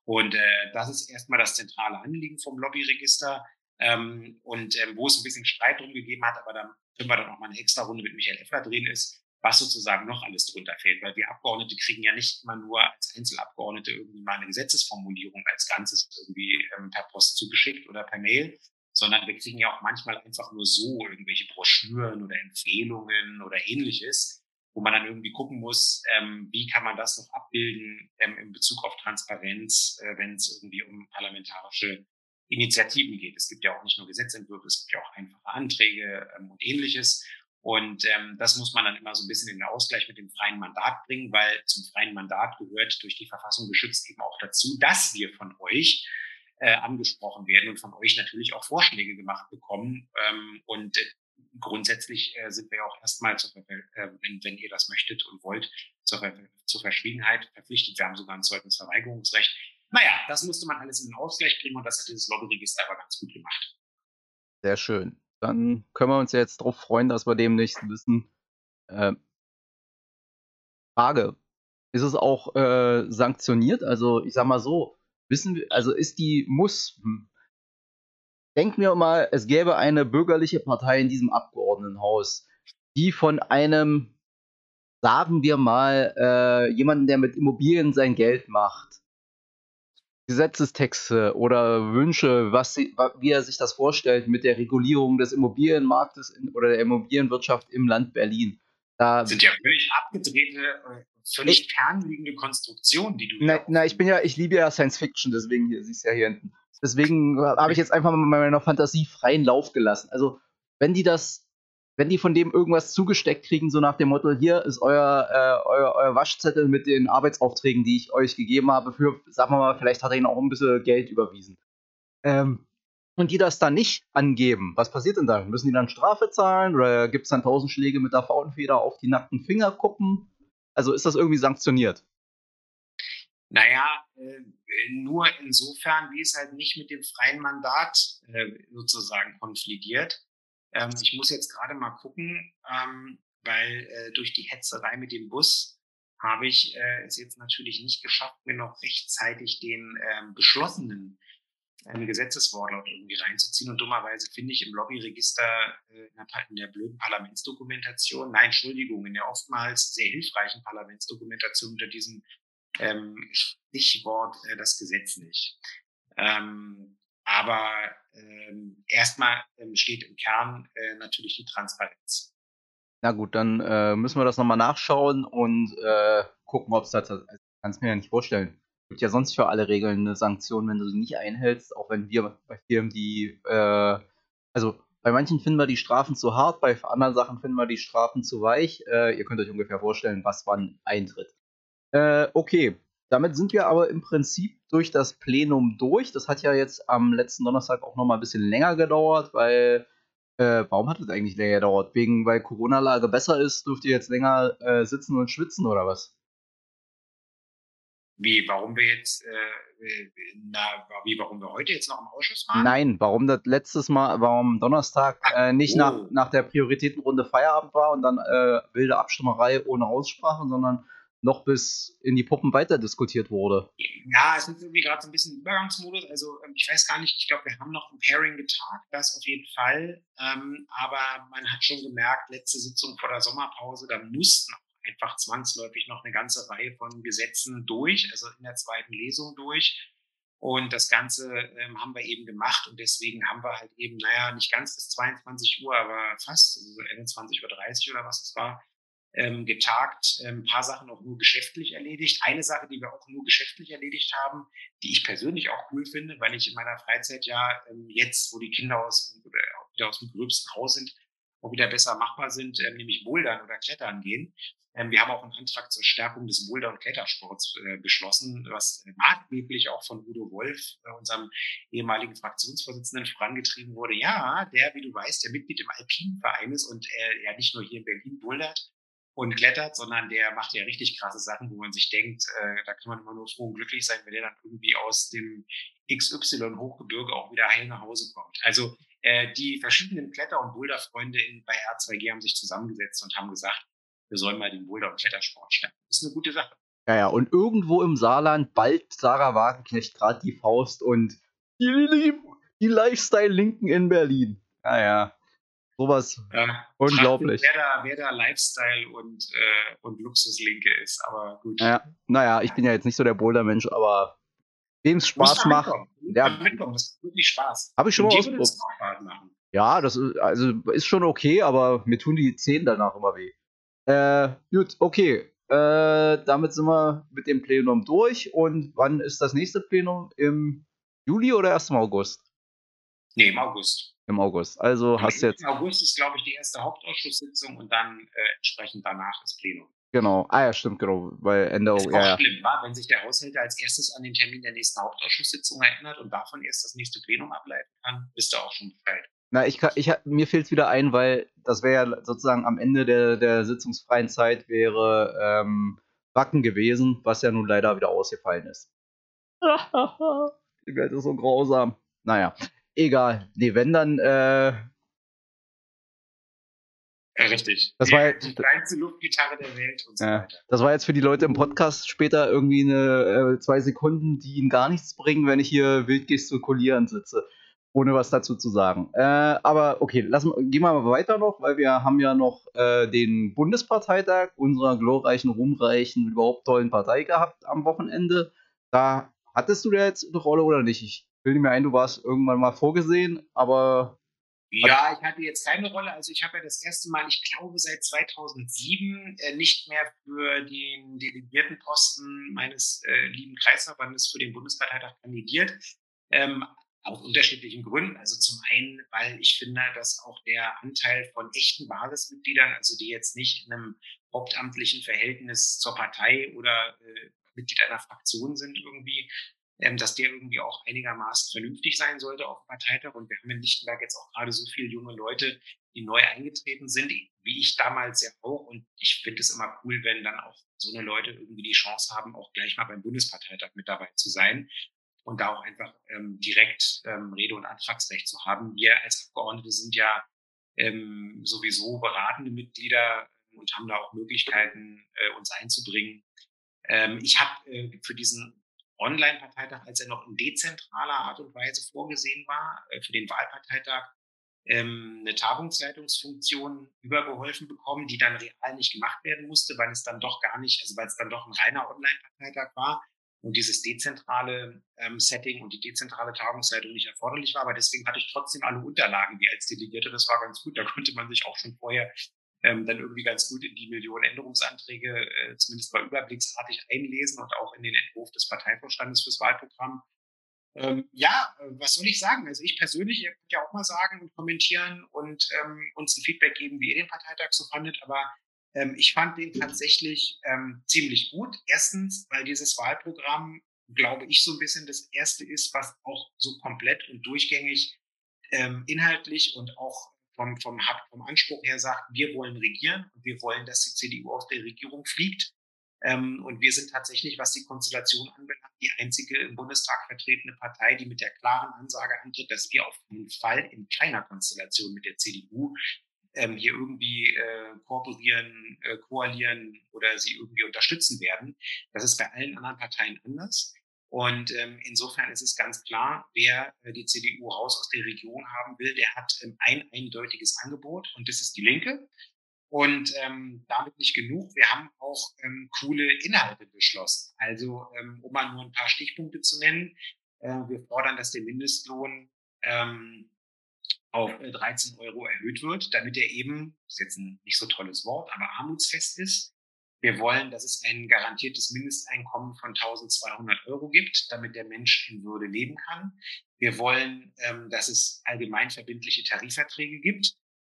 B: Und äh, das ist erstmal das zentrale Anliegen vom Lobbyregister. Ähm, und ähm, wo es ein bisschen Streit drum gegeben hat, aber da können wir dann auch mal eine extra Runde mit Michael Effler drehen, ist, was sozusagen noch alles drunter fällt, weil wir Abgeordnete kriegen ja nicht immer nur als Einzelabgeordnete irgendwie mal eine Gesetzesformulierung als Ganzes irgendwie ähm, per Post zugeschickt oder per Mail, sondern wir kriegen ja auch manchmal einfach nur so irgendwelche Broschüren oder Empfehlungen oder ähnliches, wo man dann irgendwie gucken muss, ähm, wie kann man das noch abbilden ähm, in Bezug auf Transparenz, äh, wenn es irgendwie um parlamentarische Initiativen geht. Es gibt ja auch nicht nur Gesetzentwürfe, es gibt ja auch einfache Anträge ähm, und ähnliches. Und ähm, das muss man dann immer so ein bisschen in den Ausgleich mit dem freien Mandat bringen, weil zum freien Mandat gehört durch die Verfassung geschützt eben auch dazu, dass wir von euch äh, angesprochen werden und von euch natürlich auch Vorschläge gemacht bekommen. Ähm, und äh, grundsätzlich äh, sind wir auch erstmal, zur, äh, wenn, wenn ihr das möchtet und wollt, zur, zur Verschwiegenheit verpflichtet. Wir haben sogar ein Zeugnisverweigerungsrecht. Naja, das musste man alles in den Ausgleich bringen und das hat dieses Lobbyregister aber ganz gut gemacht.
A: Sehr schön. Dann können wir uns jetzt darauf freuen, dass wir demnächst wissen. Äh, Frage: Ist es auch äh, sanktioniert? Also, ich sag mal so, wissen wir, also ist die, muss, denken wir mal, es gäbe eine bürgerliche Partei in diesem Abgeordnetenhaus, die von einem, sagen wir mal, äh, jemanden, der mit Immobilien sein Geld macht, Gesetzestexte oder Wünsche, was sie, wie er sich das vorstellt mit der Regulierung des Immobilienmarktes in, oder der Immobilienwirtschaft im Land Berlin.
B: Da das sind ja völlig abgedrehte, äh, völlig ich, fernliegende Konstruktionen, die du.
A: Na, na, ich bin ja, ich liebe ja Science Fiction, deswegen hier, siehst du ja hier hinten. Deswegen habe ich jetzt einfach mal meiner Fantasie freien Lauf gelassen. Also, wenn die das wenn die von dem irgendwas zugesteckt kriegen, so nach dem Motto, hier ist euer, äh, euer, euer, Waschzettel mit den Arbeitsaufträgen, die ich euch gegeben habe, für, sagen wir mal, vielleicht hat er ihnen auch ein bisschen Geld überwiesen. Ähm, und die das dann nicht angeben, was passiert denn dann? Müssen die dann Strafe zahlen oder gibt es dann tausend Schläge mit der Faunfeder auf die nackten Fingerkuppen? Also ist das irgendwie sanktioniert?
B: Naja, äh, nur insofern, wie es halt nicht mit dem freien Mandat äh, sozusagen konfligiert. Ähm, ich muss jetzt gerade mal gucken, ähm, weil äh, durch die Hetzerei mit dem Bus habe ich äh, es jetzt natürlich nicht geschafft, mir noch rechtzeitig den ähm, beschlossenen ähm, Gesetzeswortlaut irgendwie reinzuziehen. Und dummerweise finde ich im Lobbyregister äh, in, der, blöden Parlamentsdokumentation, nein, Entschuldigung, in der oftmals sehr hilfreichen Parlamentsdokumentation unter diesem ähm, Stichwort äh, das Gesetz nicht. Ähm, aber ähm, erstmal ähm, steht im Kern äh, natürlich die Transparenz.
A: Na gut, dann äh, müssen wir das nochmal nachschauen und äh, gucken, ob es da also, kannst mir ja nicht vorstellen. Es gibt ja sonst für alle Regeln eine Sanktion, wenn du sie nicht einhältst, auch wenn wir bei Firmen die, äh, also bei manchen finden wir die Strafen zu hart, bei anderen Sachen finden wir die Strafen zu weich. Äh, ihr könnt euch ungefähr vorstellen, was wann eintritt. Äh, okay, damit sind wir aber im Prinzip durch das Plenum durch. Das hat ja jetzt am letzten Donnerstag auch nochmal ein bisschen länger gedauert, weil äh, warum hat es eigentlich länger gedauert? Wegen, weil Corona-Lage besser ist, dürft ihr jetzt länger äh, sitzen und schwitzen oder was?
B: Wie, warum wir jetzt, äh, na, wie, warum wir heute jetzt noch im Ausschuss waren?
A: Nein, warum das letztes Mal, warum Donnerstag äh, nicht oh. nach, nach der Prioritätenrunde Feierabend war und dann äh, wilde Abstimmerei ohne Aussprache, sondern noch bis in die Puppen weiter diskutiert wurde.
B: Ja, es ist irgendwie gerade so ein bisschen Übergangsmodus. Also ähm, ich weiß gar nicht, ich glaube, wir haben noch ein Pairing getagt, das auf jeden Fall. Ähm, aber man hat schon gemerkt, letzte Sitzung vor der Sommerpause, da mussten einfach zwangsläufig noch eine ganze Reihe von Gesetzen durch, also in der zweiten Lesung durch. Und das Ganze ähm, haben wir eben gemacht und deswegen haben wir halt eben, naja, nicht ganz bis 22 Uhr, aber fast, also 21.30 Uhr oder was es war, ähm, getagt, ein ähm, paar Sachen auch nur geschäftlich erledigt. Eine Sache, die wir auch nur geschäftlich erledigt haben, die ich persönlich auch cool finde, weil ich in meiner Freizeit ja ähm, jetzt, wo die Kinder aus, oder wieder aus dem gröbsten Haus sind, auch wieder besser machbar sind, ähm, nämlich Bouldern oder Klettern gehen. Ähm, wir haben auch einen Antrag zur Stärkung des Boulder- und Klettersports äh, beschlossen, was maßgeblich auch von Udo Wolf, äh, unserem ehemaligen Fraktionsvorsitzenden, vorangetrieben wurde. Ja, der, wie du weißt, der Mitglied im Alpinverein ist und äh, ja nicht nur hier in Berlin bouldert, und klettert, sondern der macht ja richtig krasse Sachen, wo man sich denkt, äh, da kann man immer nur froh und glücklich sein, wenn der dann irgendwie aus dem XY Hochgebirge auch wieder heil nach Hause kommt. Also äh, die verschiedenen Kletter- und Boulderfreunde in, bei R2G haben sich zusammengesetzt und haben gesagt, wir sollen mal den Boulder- und Klettersport stärken. Das ist eine gute Sache.
A: Ja, ja, und irgendwo im Saarland bald Sarah Wagenknecht gerade die Faust und die, die Lifestyle-Linken in Berlin. Ja, ja. Sowas ja, unglaublich.
B: Wer da, wer da Lifestyle und, äh, und Luxuslinke ist, aber gut.
A: Ja, naja, ich bin ja jetzt nicht so der Boulder-Mensch, aber wem es Spaß macht.
B: Ja, mitkommen, das macht wirklich Spaß.
A: Habe ich schon mal ausprobiert. Ja, das ist, also ist schon okay, aber mir tun die Zehen danach immer weh. Äh, gut, okay. Äh, damit sind wir mit dem Plenum durch. Und wann ist das nächste Plenum? Im Juli oder erst im August?
B: Nee, im August.
A: Im August. Also Im hast du jetzt.
B: Im August ist, glaube ich, die erste Hauptausschusssitzung und dann äh, entsprechend danach das Plenum.
A: Genau. Ah ja, stimmt, genau. Weil Ende
B: August. Ist auch ja, schlimm, war, wenn sich der Haushälter als erstes an den Termin der nächsten Hauptausschusssitzung erinnert und davon erst das nächste Plenum ableiten kann, bist du auch schon Bescheid.
A: Na, ich, kann, ich mir fehlt es wieder ein, weil das wäre ja sozusagen am Ende der, der sitzungsfreien Zeit wäre ähm, Wacken gewesen, was ja nun leider wieder ausgefallen ist. [LAUGHS] Die Welt ist so grausam. Naja, egal. Nee, wenn dann. Äh,
B: ja, richtig.
A: Das war
B: die kleinste Luftgitarre der Welt und so
A: ja, weiter. Das war jetzt für die Leute im Podcast später irgendwie eine äh, zwei Sekunden, die ihnen gar nichts bringen, wenn ich hier wild gestikulierend sitze, ohne was dazu zu sagen. Äh, aber okay, lassen, gehen wir mal weiter noch, weil wir haben ja noch äh, den Bundesparteitag unserer glorreichen, ruhmreichen, überhaupt tollen Partei gehabt am Wochenende. Da hattest du da jetzt eine Rolle oder nicht? Ich bilde mir ein, du warst irgendwann mal vorgesehen, aber.
B: Ja, ich hatte jetzt keine Rolle. Also ich habe ja das erste Mal, ich glaube seit 2007, äh, nicht mehr für den Delegiertenposten meines äh, lieben Kreisverbandes für den Bundesparteitag kandidiert. Ähm, aus unterschiedlichen Gründen. Also zum einen, weil ich finde, dass auch der Anteil von echten Basismitgliedern, also die jetzt nicht in einem hauptamtlichen Verhältnis zur Partei oder äh, Mitglied einer Fraktion sind irgendwie, ähm, dass der irgendwie auch einigermaßen vernünftig sein sollte auf dem Parteitag. Und wir haben in Lichtenberg jetzt auch gerade so viele junge Leute, die neu eingetreten sind, wie ich damals ja auch. Und ich finde es immer cool, wenn dann auch so eine Leute irgendwie die Chance haben, auch gleich mal beim Bundesparteitag mit dabei zu sein und da auch einfach ähm, direkt ähm, Rede- und Antragsrecht zu haben. Wir als Abgeordnete sind ja ähm, sowieso beratende Mitglieder und haben da auch Möglichkeiten, äh, uns einzubringen. Ähm, ich habe äh, für diesen Online-Parteitag, als er noch in dezentraler Art und Weise vorgesehen war, äh, für den Wahlparteitag ähm, eine Tagungsleitungsfunktion übergeholfen bekommen, die dann real nicht gemacht werden musste, weil es dann doch gar nicht, also weil es dann doch ein reiner Online-Parteitag war und dieses dezentrale ähm, Setting und die dezentrale Tagungsleitung nicht erforderlich war. Aber deswegen hatte ich trotzdem alle Unterlagen wie als Delegierte. Das war ganz gut. Da konnte man sich auch schon vorher ähm, dann irgendwie ganz gut in die Millionen Änderungsanträge äh, zumindest mal überblicksartig einlesen und auch in den Entwurf des Parteivorstandes fürs Wahlprogramm. Ähm, ja, äh, was soll ich sagen? Also ich persönlich, ihr könnt ja auch mal sagen und kommentieren und ähm, uns ein Feedback geben, wie ihr den Parteitag so fandet, aber ähm, ich fand den tatsächlich ähm, ziemlich gut. Erstens, weil dieses Wahlprogramm, glaube ich, so ein bisschen das erste ist, was auch so komplett und durchgängig ähm, inhaltlich und auch vom, vom, vom Anspruch her sagt, wir wollen regieren und wir wollen, dass die CDU aus der Regierung fliegt. Ähm, und wir sind tatsächlich, was die Konstellation anbelangt, die einzige im Bundestag vertretene Partei, die mit der klaren Ansage antritt, dass wir auf jeden Fall in keiner Konstellation mit der CDU ähm, hier irgendwie äh, kooperieren, äh, koalieren oder sie irgendwie unterstützen werden. Das ist bei allen anderen Parteien anders. Und ähm, insofern ist es ganz klar, wer äh, die CDU raus aus der Region haben will, der hat ähm, ein eindeutiges Angebot und das ist die Linke. Und ähm, damit nicht genug. Wir haben auch ähm, coole Inhalte beschlossen. Also, ähm, um mal nur ein paar Stichpunkte zu nennen, äh, wir fordern, dass der Mindestlohn ähm, auf 13 äh, Euro erhöht wird, damit er eben, das ist jetzt ein nicht so tolles Wort, aber armutsfest ist. Wir wollen, dass es ein garantiertes Mindesteinkommen von 1200 Euro gibt, damit der Mensch in Würde leben kann. Wir wollen, ähm, dass es allgemein verbindliche Tarifverträge gibt.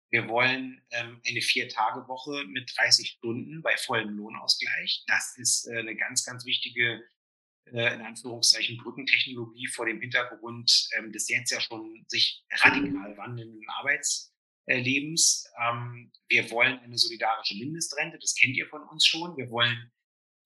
B: Wir wollen ähm, eine Vier-Tage-Woche mit 30 Stunden bei vollem Lohnausgleich. Das ist äh, eine ganz, ganz wichtige, äh, in Anführungszeichen, Brückentechnologie vor dem Hintergrund ähm, des jetzt ja schon sich radikal wandelnden Arbeits Lebens. Ähm, wir wollen eine solidarische Mindestrente, das kennt ihr von uns schon. Wir wollen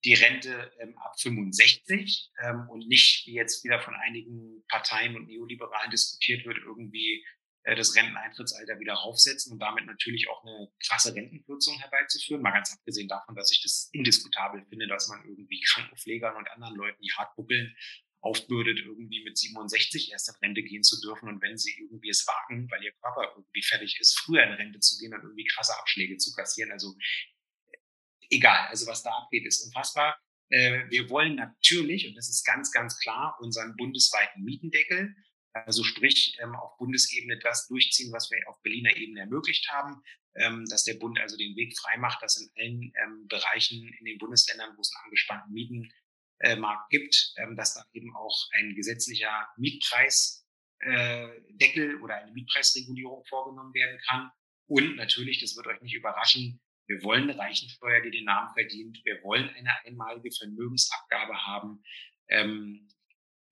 B: die Rente ähm, ab 65 ähm, und nicht, wie jetzt wieder von einigen Parteien und Neoliberalen diskutiert wird, irgendwie äh, das Renteneintrittsalter wieder raufsetzen und damit natürlich auch eine krasse Rentenkürzung herbeizuführen. Mal ganz abgesehen davon, dass ich das indiskutabel finde, dass man irgendwie Krankenpflegern und anderen Leuten, die hart buckeln, aufbürdet, irgendwie mit 67 erst in Rente gehen zu dürfen und wenn sie irgendwie es wagen, weil ihr Körper irgendwie fertig ist, früher in Rente zu gehen und irgendwie krasse Abschläge zu kassieren. Also egal, also was da abgeht, ist unfassbar. Äh, wir wollen natürlich, und das ist ganz, ganz klar, unseren bundesweiten Mietendeckel, also sprich ähm, auf Bundesebene das durchziehen, was wir auf Berliner Ebene ermöglicht haben, ähm, dass der Bund also den Weg frei macht, dass in allen ähm, Bereichen in den Bundesländern, wo es einen angespannten Mieten äh, Markt gibt, ähm, dass da eben auch ein gesetzlicher Mietpreisdeckel äh, oder eine Mietpreisregulierung vorgenommen werden kann. Und natürlich, das wird euch nicht überraschen, wir wollen eine Reichensteuer, die den Namen verdient. Wir wollen eine einmalige Vermögensabgabe haben, ähm,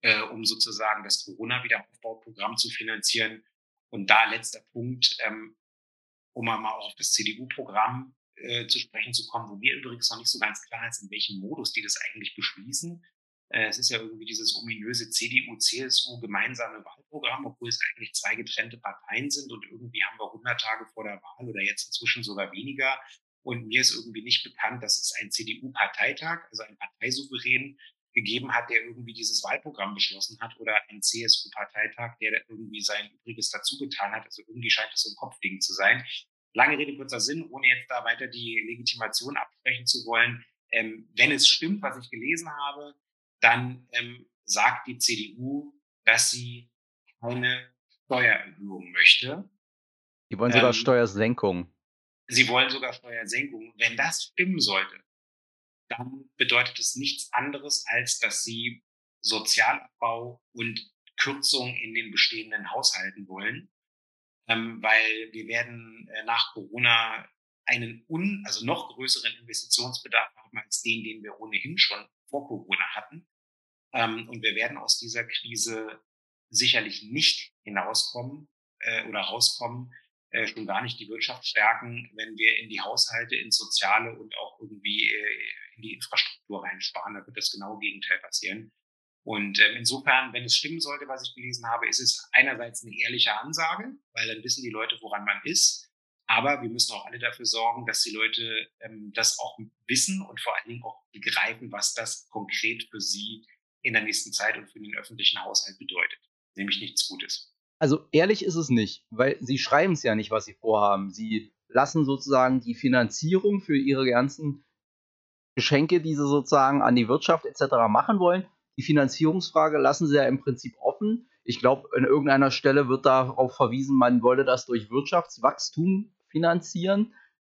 B: äh, um sozusagen das Corona-Wiederaufbauprogramm zu finanzieren. Und da letzter Punkt, ähm, um mal auf das CDU-Programm äh, zu sprechen zu kommen, wo mir übrigens noch nicht so ganz klar ist, in welchem Modus die das eigentlich beschließen. Äh, es ist ja irgendwie dieses ominöse CDU-CSU gemeinsame Wahlprogramm, obwohl es eigentlich zwei getrennte Parteien sind und irgendwie haben wir 100 Tage vor der Wahl oder jetzt inzwischen sogar weniger. Und mir ist irgendwie nicht bekannt, dass es ein CDU-Parteitag, also ein Parteisouverän gegeben hat, der irgendwie dieses Wahlprogramm beschlossen hat oder ein CSU-Parteitag, der irgendwie sein Übriges dazu getan hat. Also irgendwie scheint das so ein Kopfding zu sein. Lange Rede, kurzer Sinn, ohne jetzt da weiter die Legitimation absprechen zu wollen. Ähm, wenn es stimmt, was ich gelesen habe, dann ähm, sagt die CDU, dass sie keine Steuererhöhung möchte.
A: Die wollen sogar ähm, Steuersenkung.
B: Sie wollen sogar Steuersenkung. Wenn das stimmen sollte, dann bedeutet es nichts anderes, als dass sie Sozialabbau und Kürzung in den bestehenden Haushalten wollen ähm, weil wir werden äh, nach Corona einen un, also noch größeren Investitionsbedarf haben als den, den wir ohnehin schon vor Corona hatten. Ähm, und wir werden aus dieser Krise sicherlich nicht hinauskommen äh, oder rauskommen, äh, schon gar nicht die Wirtschaft stärken, wenn wir in die Haushalte, ins Soziale und auch irgendwie äh, in die Infrastruktur reinsparen. Da wird das genaue Gegenteil passieren. Und ähm, insofern, wenn es stimmen sollte, was ich gelesen habe, ist es einerseits eine ehrliche Ansage, weil dann wissen die Leute, woran man ist. Aber wir müssen auch alle dafür sorgen, dass die Leute ähm, das auch wissen und vor allen Dingen auch begreifen, was das konkret für sie in der nächsten Zeit und für den öffentlichen Haushalt bedeutet. Nämlich nichts Gutes.
A: Also ehrlich ist es nicht, weil sie schreiben es ja nicht, was sie vorhaben. Sie lassen sozusagen die Finanzierung für ihre ganzen Geschenke, die sie sozusagen an die Wirtschaft etc. machen wollen. Die Finanzierungsfrage lassen sie ja im Prinzip offen. Ich glaube, an irgendeiner Stelle wird darauf verwiesen, man wolle das durch Wirtschaftswachstum finanzieren.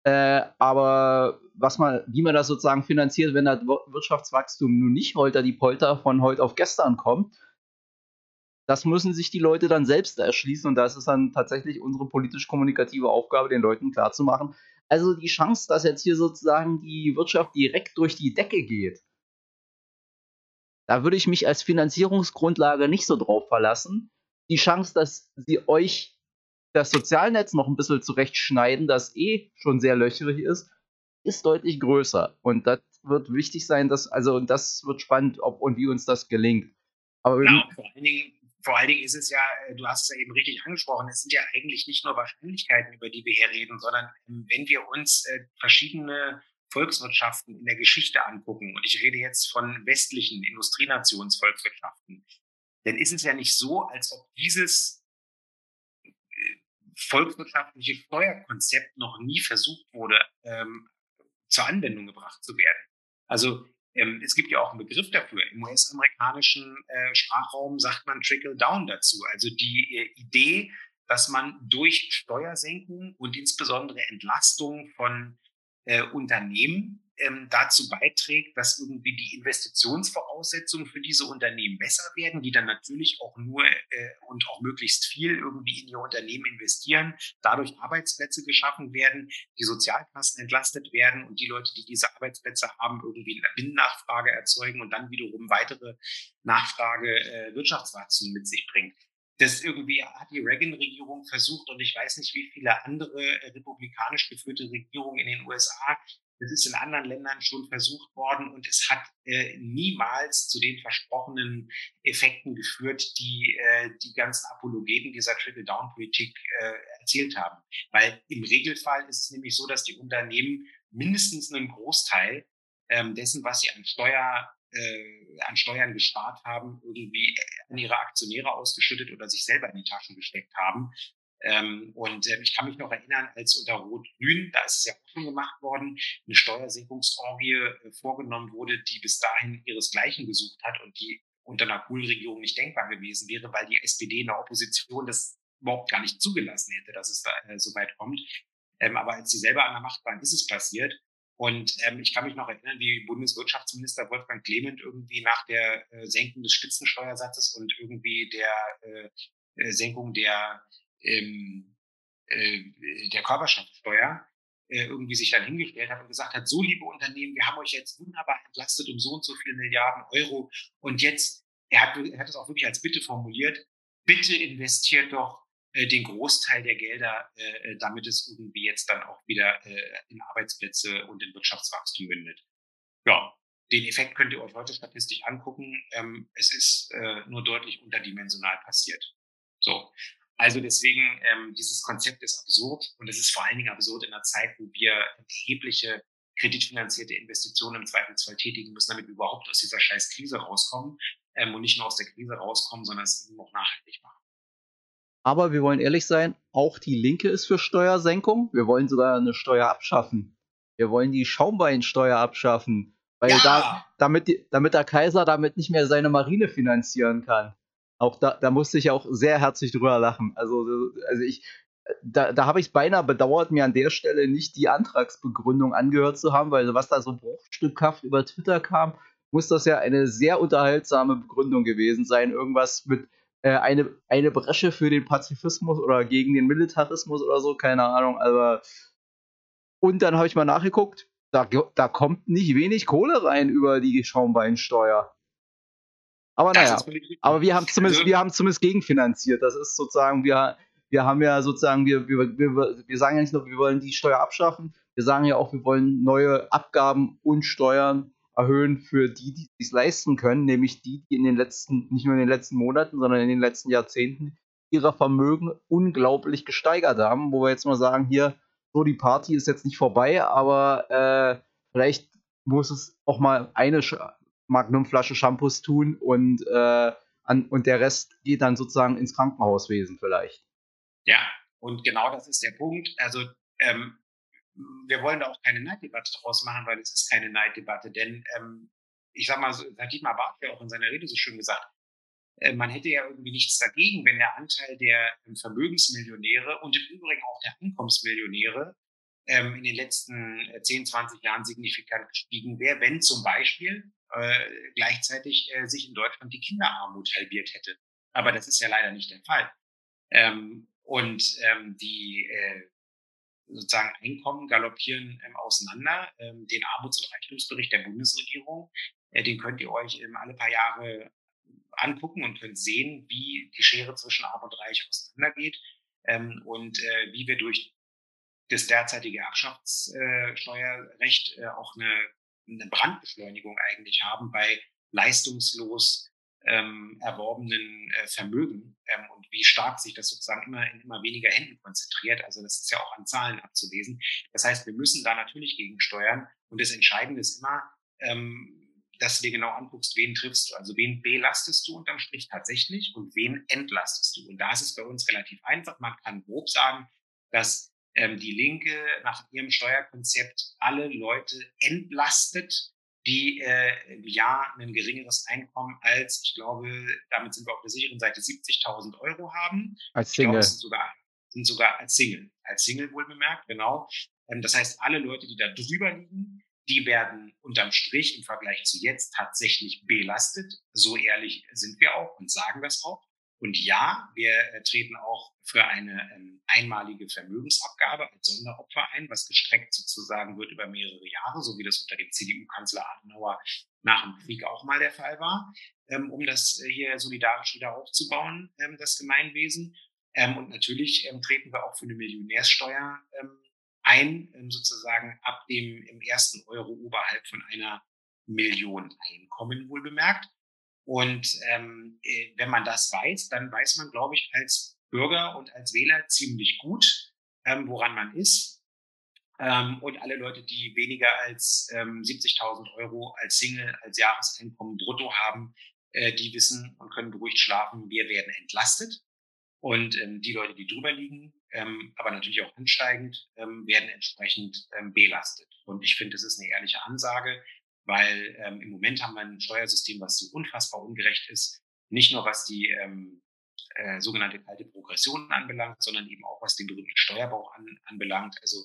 A: Äh, aber was man, wie man das sozusagen finanziert, wenn das Wirtschaftswachstum nun nicht holter die Polter von heute auf gestern kommt, das müssen sich die Leute dann selbst erschließen und das ist dann tatsächlich unsere politisch-kommunikative Aufgabe, den Leuten klarzumachen. Also die Chance, dass jetzt hier sozusagen die Wirtschaft direkt durch die Decke geht, da würde ich mich als Finanzierungsgrundlage nicht so drauf verlassen. Die Chance, dass sie euch das Sozialnetz noch ein bisschen zurechtschneiden, das eh schon sehr löcherig ist, ist deutlich größer. Und das wird wichtig sein, dass, also, und das wird spannend, ob und wie uns das gelingt.
B: Aber ja, vor allen Dingen, vor allen Dingen ist es ja, äh, du hast es ja eben richtig angesprochen, es sind ja eigentlich nicht nur Wahrscheinlichkeiten, über die wir hier reden, sondern ähm, wenn wir uns äh, verschiedene Volkswirtschaften in der Geschichte angucken, und ich rede jetzt von westlichen Industrienationsvolkswirtschaften, dann ist es ja nicht so, als ob dieses volkswirtschaftliche Steuerkonzept noch nie versucht wurde, ähm, zur Anwendung gebracht zu werden. Also ähm, es gibt ja auch einen Begriff dafür. Im US-amerikanischen äh, Sprachraum sagt man Trickle-Down dazu. Also die äh, Idee, dass man durch Steuersenkung und insbesondere Entlastung von äh, Unternehmen ähm, dazu beiträgt, dass irgendwie die Investitionsvoraussetzungen für diese Unternehmen besser werden, die dann natürlich auch nur äh, und auch möglichst viel irgendwie in ihr Unternehmen investieren, dadurch Arbeitsplätze geschaffen werden, die Sozialkassen entlastet werden und die Leute, die diese Arbeitsplätze haben, irgendwie eine Binnennachfrage erzeugen und dann wiederum weitere Nachfrage äh, Wirtschaftswachstum mit sich bringt das irgendwie hat die Reagan-Regierung versucht und ich weiß nicht, wie viele andere äh, republikanisch geführte Regierungen in den USA das ist in anderen Ländern schon versucht worden und es hat äh, niemals zu den versprochenen Effekten geführt, die äh, die ganzen Apologeten dieser Trickle-Down-Politik äh, erzählt haben. Weil im Regelfall ist es nämlich so, dass die Unternehmen mindestens einen Großteil ähm, dessen, was sie an Steuer äh, an Steuern gespart haben, irgendwie an ihre Aktionäre ausgeschüttet oder sich selber in die Taschen gesteckt haben. Ähm, und äh, ich kann mich noch erinnern, als unter Rot-Grün, da ist es ja auch schon gemacht worden, eine Steuersenkungsorgie äh, vorgenommen wurde, die bis dahin ihresgleichen gesucht hat und die unter einer Kohl-Regierung nicht denkbar gewesen wäre, weil die SPD in der Opposition das überhaupt gar nicht zugelassen hätte, dass es da äh, so weit kommt. Ähm, aber als sie selber an der Macht waren, ist es passiert. Und ähm, ich kann mich noch erinnern, wie Bundeswirtschaftsminister Wolfgang Clement irgendwie nach der äh, Senkung des Spitzensteuersatzes und irgendwie der äh, Senkung der ähm, äh, der Körperschaftssteuer äh, irgendwie sich dann hingestellt hat und gesagt hat, so liebe Unternehmen, wir haben euch jetzt wunderbar entlastet um so und so viele Milliarden Euro. Und jetzt, er hat, er hat es auch wirklich als Bitte formuliert, bitte investiert doch äh, den Großteil der Gelder, äh, äh, damit es irgendwie jetzt dann auch wieder äh, in Arbeitsplätze und in Wirtschaftswachstum mündet. Ja, den Effekt könnt ihr euch heute statistisch angucken. Ähm, es ist äh, nur deutlich unterdimensional passiert. So. Also deswegen, ähm, dieses Konzept ist absurd und es ist vor allen Dingen absurd in einer Zeit, wo wir erhebliche kreditfinanzierte Investitionen im Zweifelsfall tätigen müssen, damit wir überhaupt aus dieser scheiß Krise rauskommen ähm, und nicht nur aus der Krise rauskommen, sondern es eben auch nachhaltig machen.
A: Aber wir wollen ehrlich sein, auch die Linke ist für Steuersenkung. Wir wollen sogar eine Steuer abschaffen. Wir wollen die Schaumbeinsteuer abschaffen, weil ja. da, damit, damit der Kaiser damit nicht mehr seine Marine finanzieren kann auch da, da musste ich auch sehr herzlich drüber lachen. Also, also ich, da, da habe ich es beinahe bedauert, mir an der Stelle nicht die Antragsbegründung angehört zu haben, weil was da so bruchstückhaft über Twitter kam, muss das ja eine sehr unterhaltsame Begründung gewesen sein. Irgendwas mit äh, eine, eine Bresche für den Pazifismus oder gegen den Militarismus oder so, keine Ahnung. Aber und dann habe ich mal nachgeguckt, da, da kommt nicht wenig Kohle rein über die Schaumbeinsteuer. Aber naja, aber wir haben zumindest, also, wir haben zumindest gegenfinanziert. Das ist sozusagen, wir, wir haben ja sozusagen, wir, wir, wir, wir sagen ja nicht nur, wir wollen die Steuer abschaffen, wir sagen ja auch, wir wollen neue Abgaben und Steuern erhöhen für die, die es leisten können, nämlich die, die in den letzten, nicht nur in den letzten Monaten, sondern in den letzten Jahrzehnten ihrer Vermögen unglaublich gesteigert haben, wo wir jetzt mal sagen, hier, so, die Party ist jetzt nicht vorbei, aber äh, vielleicht muss es auch mal eine Sch Magnumflasche Shampoos tun und, äh, an, und der Rest geht dann sozusagen ins Krankenhauswesen vielleicht.
B: Ja, und genau das ist der Punkt. Also ähm, wir wollen da auch keine Neiddebatte draus machen, weil es ist keine Neiddebatte. Denn ähm, ich sag mal, das hat Dietmar Barth ja auch in seiner Rede so schön gesagt, äh, man hätte ja irgendwie nichts dagegen, wenn der Anteil der ähm, Vermögensmillionäre und im Übrigen auch der Einkommensmillionäre ähm, in den letzten 10, äh, 20 Jahren signifikant gestiegen wäre, wenn zum Beispiel äh, gleichzeitig äh, sich in Deutschland die Kinderarmut halbiert hätte. Aber das ist ja leider nicht der Fall. Ähm, und ähm, die äh, sozusagen Einkommen galoppieren ähm, auseinander. Ähm, den Armuts- und Reichtumsbericht der Bundesregierung, äh, den könnt ihr euch ähm, alle paar Jahre angucken und könnt sehen, wie die Schere zwischen Arm und Reich auseinandergeht ähm, und äh, wie wir durch das derzeitige Erbschaftssteuerrecht äh, auch eine, eine Brandbeschleunigung eigentlich haben bei leistungslos ähm, erworbenen äh, Vermögen ähm, und wie stark sich das sozusagen immer in immer weniger Händen konzentriert. Also das ist ja auch an Zahlen abzulesen. Das heißt, wir müssen da natürlich gegensteuern und das Entscheidende ist immer, ähm, dass du dir genau anguckst, wen triffst du. Also wen belastest du unterm Strich tatsächlich und wen entlastest du. Und da ist es bei uns relativ einfach. Man kann grob sagen, dass ähm, die Linke nach ihrem Steuerkonzept alle Leute entlastet, die äh, im Jahr ein geringeres Einkommen als, ich glaube, damit sind wir auf der sicheren Seite 70.000 Euro haben.
A: Als Single. Glaube,
B: sind sogar, sind sogar als Single. Als Single wohl bemerkt, genau. Ähm, das heißt, alle Leute, die da drüber liegen, die werden unterm Strich im Vergleich zu jetzt tatsächlich belastet. So ehrlich sind wir auch und sagen das auch. Und ja, wir äh, treten auch für eine ähm, einmalige Vermögensabgabe als Sonderopfer ein, was gestreckt sozusagen wird über mehrere Jahre, so wie das unter dem CDU-Kanzler Adenauer nach dem Krieg auch mal der Fall war, ähm, um das äh, hier solidarisch wieder aufzubauen, ähm, das Gemeinwesen. Und natürlich treten wir auch für eine Millionärssteuer ein, sozusagen ab dem im ersten Euro oberhalb von einer Million Einkommen wohl bemerkt. Und ähm, äh, wenn man das weiß, dann weiß man, glaube ich, als Bürger und als Wähler ziemlich gut, ähm, woran man ist. Ähm, und alle Leute, die weniger als ähm, 70.000 Euro als Single, als Jahreseinkommen brutto haben, äh, die wissen und können beruhigt schlafen, wir werden entlastet. Und ähm, die Leute, die drüber liegen, ähm, aber natürlich auch ansteigend, ähm, werden entsprechend ähm, belastet. Und ich finde, das ist eine ehrliche Ansage weil ähm, im Moment haben wir ein Steuersystem, was so unfassbar ungerecht ist, nicht nur was die ähm, äh, sogenannte kalte Progression anbelangt, sondern eben auch was den berühmten Steuerbauch an, anbelangt. Also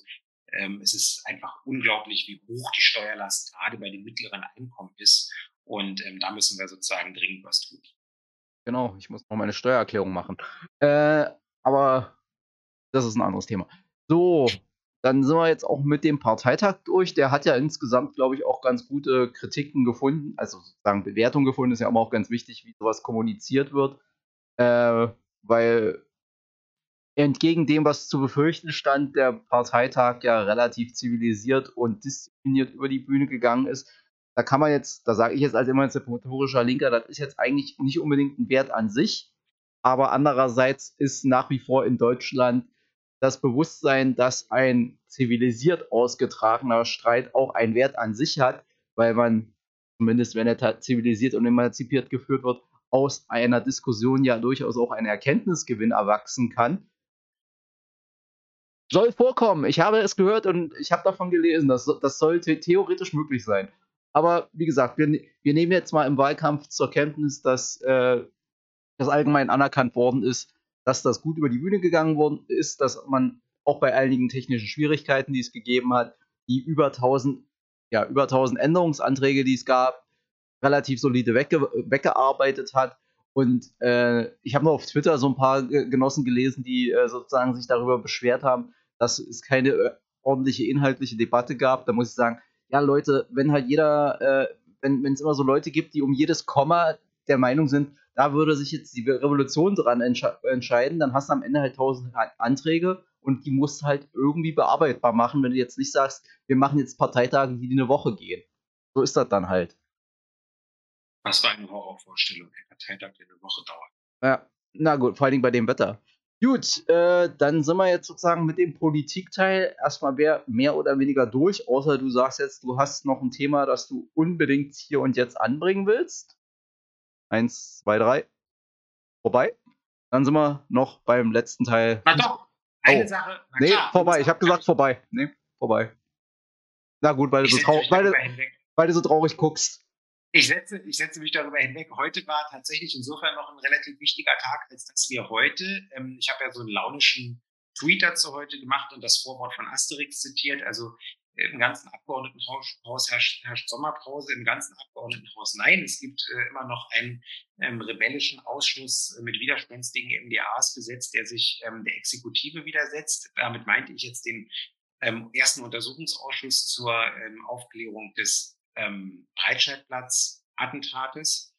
B: ähm, es ist einfach unglaublich, wie hoch die Steuerlast gerade bei den mittleren Einkommen ist. Und ähm, da müssen wir sozusagen dringend was tun.
A: Genau, ich muss noch meine Steuererklärung machen. Äh, aber das ist ein anderes Thema. So, dann sind wir jetzt auch mit dem Parteitag durch. Der hat ja insgesamt, glaube ich, auch ganz gute Kritiken gefunden, also sozusagen Bewertungen gefunden. Ist ja immer auch ganz wichtig, wie sowas kommuniziert wird. Äh, weil entgegen dem, was zu befürchten stand, der Parteitag ja relativ zivilisiert und diszipliniert über die Bühne gegangen ist. Da kann man jetzt, da sage ich jetzt als emanzipatorischer Linker, das ist jetzt eigentlich nicht unbedingt ein Wert an sich, aber andererseits ist nach wie vor in Deutschland das Bewusstsein, dass ein zivilisiert ausgetragener Streit auch einen Wert an sich hat, weil man, zumindest wenn er zivilisiert und emanzipiert geführt wird, aus einer Diskussion ja durchaus auch ein Erkenntnisgewinn erwachsen kann. Soll vorkommen. Ich habe es gehört und ich habe davon gelesen. Das, das sollte theoretisch möglich sein. Aber wie gesagt, wir, wir nehmen jetzt mal im Wahlkampf zur Kenntnis, dass äh, das allgemein anerkannt worden ist, dass das gut über die Bühne gegangen worden ist, dass man auch bei einigen technischen Schwierigkeiten, die es gegeben hat, die über 1000, ja, über 1000 Änderungsanträge, die es gab, relativ solide wegge weggearbeitet hat. Und äh, ich habe noch auf Twitter so ein paar Genossen gelesen, die äh, sozusagen sich darüber beschwert haben, dass es keine äh, ordentliche inhaltliche Debatte gab. Da muss ich sagen, ja Leute, wenn halt jeder, äh, wenn es immer so Leute gibt, die um jedes Komma der Meinung sind, da würde sich jetzt die Revolution dran entsche entscheiden, dann hast du am Ende halt tausend Anträge und die musst du halt irgendwie bearbeitbar machen, wenn du jetzt nicht sagst, wir machen jetzt Parteitage, die eine Woche gehen. So ist das dann halt.
B: Was war eine Horrorvorstellung, ein Parteitag, der eine Woche dauert.
A: Ja, na gut, vor allen Dingen bei dem Wetter. Gut, äh, dann sind wir jetzt sozusagen mit dem Politikteil erstmal mehr, mehr oder weniger durch, außer du sagst jetzt, du hast noch ein Thema, das du unbedingt hier und jetzt anbringen willst. Eins, zwei, drei. Vorbei. Dann sind wir noch beim letzten Teil.
B: Na doch, eine oh. Sache.
A: Na nee, klar, vorbei. Ich habe gesagt vorbei. Nee, vorbei. Na gut, weil, du so, trau weil, du, weil du so traurig guckst.
B: Ich setze, ich setze mich darüber hinweg. Heute war tatsächlich insofern noch ein relativ wichtiger Tag, als dass wir heute, ähm, ich habe ja so einen launischen Tweet dazu heute gemacht und das Vorwort von Asterix zitiert. Also im ganzen Abgeordnetenhaus herrscht, herrscht Sommerpause, im ganzen Abgeordnetenhaus nein. Es gibt äh, immer noch einen ähm, rebellischen Ausschuss mit widerspenstigen MDAs besetzt, der sich ähm, der Exekutive widersetzt. Damit meinte ich jetzt den ähm, ersten Untersuchungsausschuss zur ähm, Aufklärung des ähm, Breitscheidplatz-Attentates.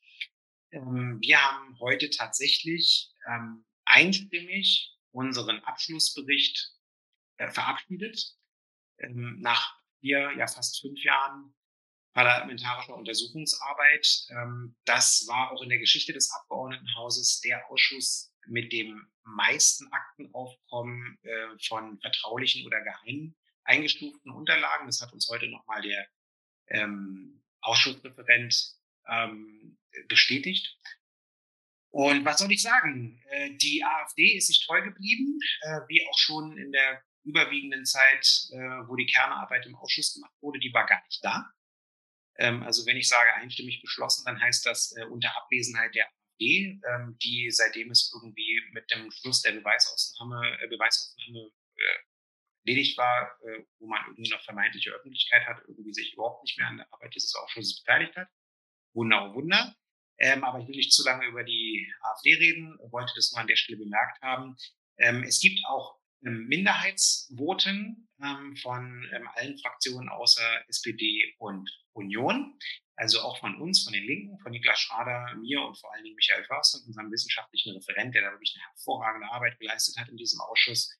B: Ähm, wir haben heute tatsächlich ähm, einstimmig unseren Abschlussbericht äh, verabschiedet. Ähm, nach vier, ja fast fünf Jahren parlamentarischer Untersuchungsarbeit. Ähm, das war auch in der Geschichte des Abgeordnetenhauses der Ausschuss mit dem meisten Aktenaufkommen äh, von vertraulichen oder geheimen eingestuften Unterlagen. Das hat uns heute nochmal der ähm, Ausschussreferent ähm, bestätigt. Und was soll ich sagen? Äh, die AfD ist sich treu geblieben, äh, wie auch schon in der überwiegenden Zeit, äh, wo die Kernarbeit im Ausschuss gemacht wurde, die war gar nicht da. Ähm, also wenn ich sage einstimmig beschlossen, dann heißt das äh, unter Abwesenheit der AfD, ähm, die seitdem es irgendwie mit dem Schluss der Beweisaufnahme, äh, Beweisaufnahme äh, erledigt war, äh, wo man irgendwie noch vermeintliche Öffentlichkeit hat, irgendwie sich überhaupt nicht mehr an der Arbeit dieses Ausschusses beteiligt hat. Wunder, oh Wunder. Ähm, aber ich will nicht zu lange über die AfD reden, wollte das nur an der Stelle bemerkt haben. Ähm, es gibt auch Minderheitsvoten ähm, von ähm, allen Fraktionen außer SPD und Union. Also auch von uns, von den Linken, von Niklas Schrader, mir und vor allen Dingen Michael Förster, unserem wissenschaftlichen Referent, der da wirklich eine hervorragende Arbeit geleistet hat in diesem Ausschuss.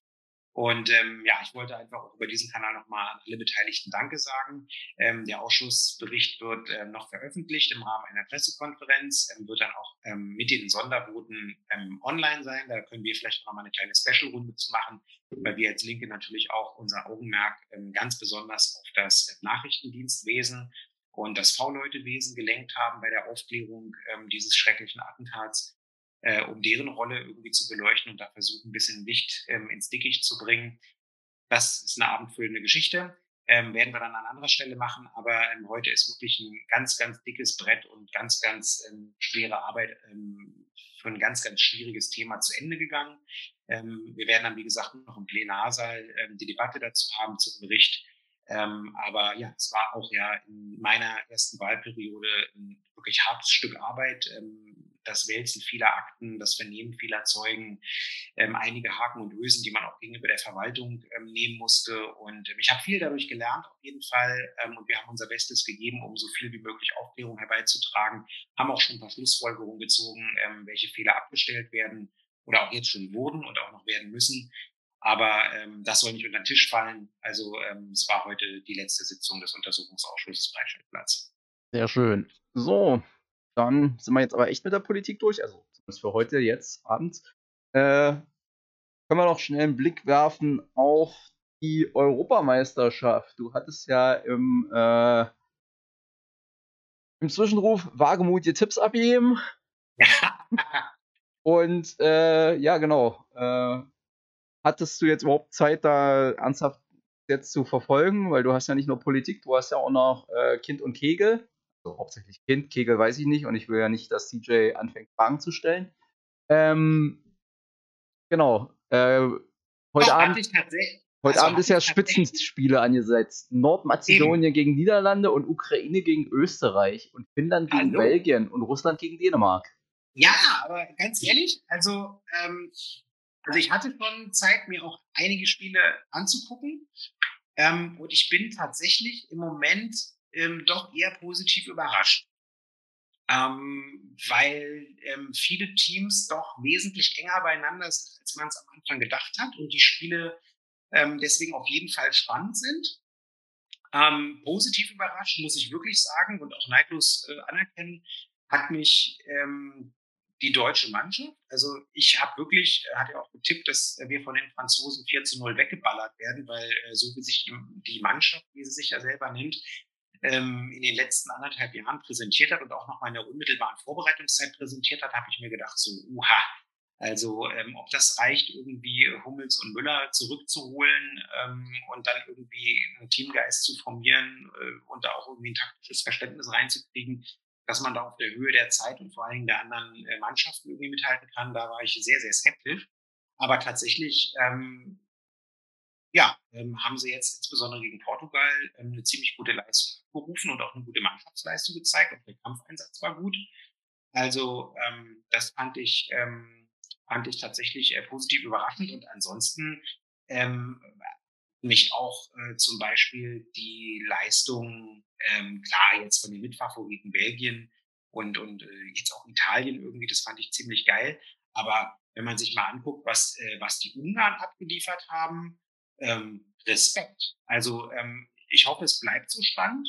B: Und ähm, ja, ich wollte einfach auch über diesen Kanal nochmal an alle Beteiligten Danke sagen. Ähm, der Ausschussbericht wird ähm, noch veröffentlicht im Rahmen einer Pressekonferenz, ähm, wird dann auch ähm, mit den Sondervoten ähm, online sein. Da können wir vielleicht noch mal eine kleine Special-Runde zu machen, weil wir als Linke natürlich auch unser Augenmerk ähm, ganz besonders auf das Nachrichtendienstwesen und das V-Leute-Wesen gelenkt haben bei der Aufklärung ähm, dieses schrecklichen Attentats äh, um deren Rolle irgendwie zu beleuchten und da versuchen, ein bisschen Licht ähm, ins Dickicht zu bringen. Das ist eine abendfüllende Geschichte. Ähm, werden wir dann an anderer Stelle machen, aber ähm, heute ist wirklich ein ganz, ganz dickes Brett und ganz, ganz ähm, schwere Arbeit ähm, für ein ganz, ganz schwieriges Thema zu Ende gegangen. Ähm, wir werden dann, wie gesagt, noch im Plenarsaal ähm, die Debatte dazu haben zum Bericht. Ähm, aber ja, es war auch ja in meiner ersten Wahlperiode ein wirklich hartes Stück Arbeit. Ähm, das Wälzen vieler Akten, das Vernehmen vieler Zeugen, ähm, einige Haken und Ösen, die man auch gegenüber der Verwaltung ähm, nehmen musste. Und ähm, ich habe viel dadurch gelernt, auf jeden Fall. Ähm, und wir haben unser Bestes gegeben, um so viel wie möglich Aufklärung herbeizutragen, haben auch schon ein paar Schlussfolgerungen gezogen, welche Fehler abgestellt werden oder auch jetzt schon wurden und auch noch werden müssen. Aber ähm, das soll nicht unter den Tisch fallen. Also ähm, es war heute die letzte Sitzung des Untersuchungsausschusses Breitscheidplatz.
A: Sehr schön. So, dann sind wir jetzt aber echt mit der Politik durch. Also zumindest für heute, jetzt Abend. Äh, können wir noch schnell einen Blick werfen auf die Europameisterschaft. Du hattest ja im, äh, im Zwischenruf Wagemut dir Tipps abgeben. [LAUGHS] Und äh, ja, genau. Äh, hattest du jetzt überhaupt Zeit, da ernsthaft jetzt zu verfolgen? Weil du hast ja nicht nur Politik, du hast ja auch noch äh, Kind und Kegel also hauptsächlich Kind, Kegel weiß ich nicht und ich will ja nicht, dass CJ anfängt, Fragen zu stellen. Ähm, genau. Äh, heute Doch, Abend, heute also Abend ist ja Spitzenspiele angesetzt. Nordmazedonien Eben. gegen Niederlande und Ukraine gegen Österreich und Finnland gegen Hallo. Belgien und Russland gegen Dänemark.
B: Ja, aber ganz ehrlich, also, ähm, also ich hatte schon Zeit, mir auch einige Spiele anzugucken. Ähm, und ich bin tatsächlich im Moment ähm, doch eher positiv überrascht. Ähm, weil ähm, viele Teams doch wesentlich enger beieinander sind, als man es am Anfang gedacht hat und die Spiele ähm, deswegen auf jeden Fall spannend sind. Ähm, positiv überrascht, muss ich wirklich sagen und auch neidlos äh, anerkennen, hat mich die deutsche Mannschaft. Also ich habe wirklich, äh, hatte auch getippt, dass wir von den Franzosen 4 zu 0 weggeballert werden, weil äh, so wie sich die Mannschaft, wie sie sich ja selber nennt, ähm, in den letzten anderthalb Jahren präsentiert hat und auch noch mal in der unmittelbaren Vorbereitungszeit präsentiert hat, habe ich mir gedacht, so, uha, also ähm, ob das reicht, irgendwie Hummels und Müller zurückzuholen ähm, und dann irgendwie einen Teamgeist zu formieren äh, und da auch irgendwie ein taktisches Verständnis reinzukriegen, dass man da auf der Höhe der Zeit und vor allen Dingen der anderen äh, Mannschaften irgendwie mithalten kann, da war ich sehr, sehr skeptisch. Aber tatsächlich, ähm, ja, ähm, haben sie jetzt insbesondere gegen Portugal ähm, eine ziemlich gute Leistung abgerufen und auch eine gute Mannschaftsleistung gezeigt. Auch der Kampfeinsatz war gut. Also ähm, das fand ich, ähm, fand ich tatsächlich äh, positiv überraschend. Und ansonsten ähm, mich auch äh, zum Beispiel die Leistung, ähm, klar, jetzt von den Mitfavoriten Belgien und, und äh, jetzt auch Italien irgendwie, das fand ich ziemlich geil. Aber wenn man sich mal anguckt, was, äh, was die Ungarn abgeliefert haben, ähm, Respekt. Also ähm, ich hoffe, es bleibt so spannend.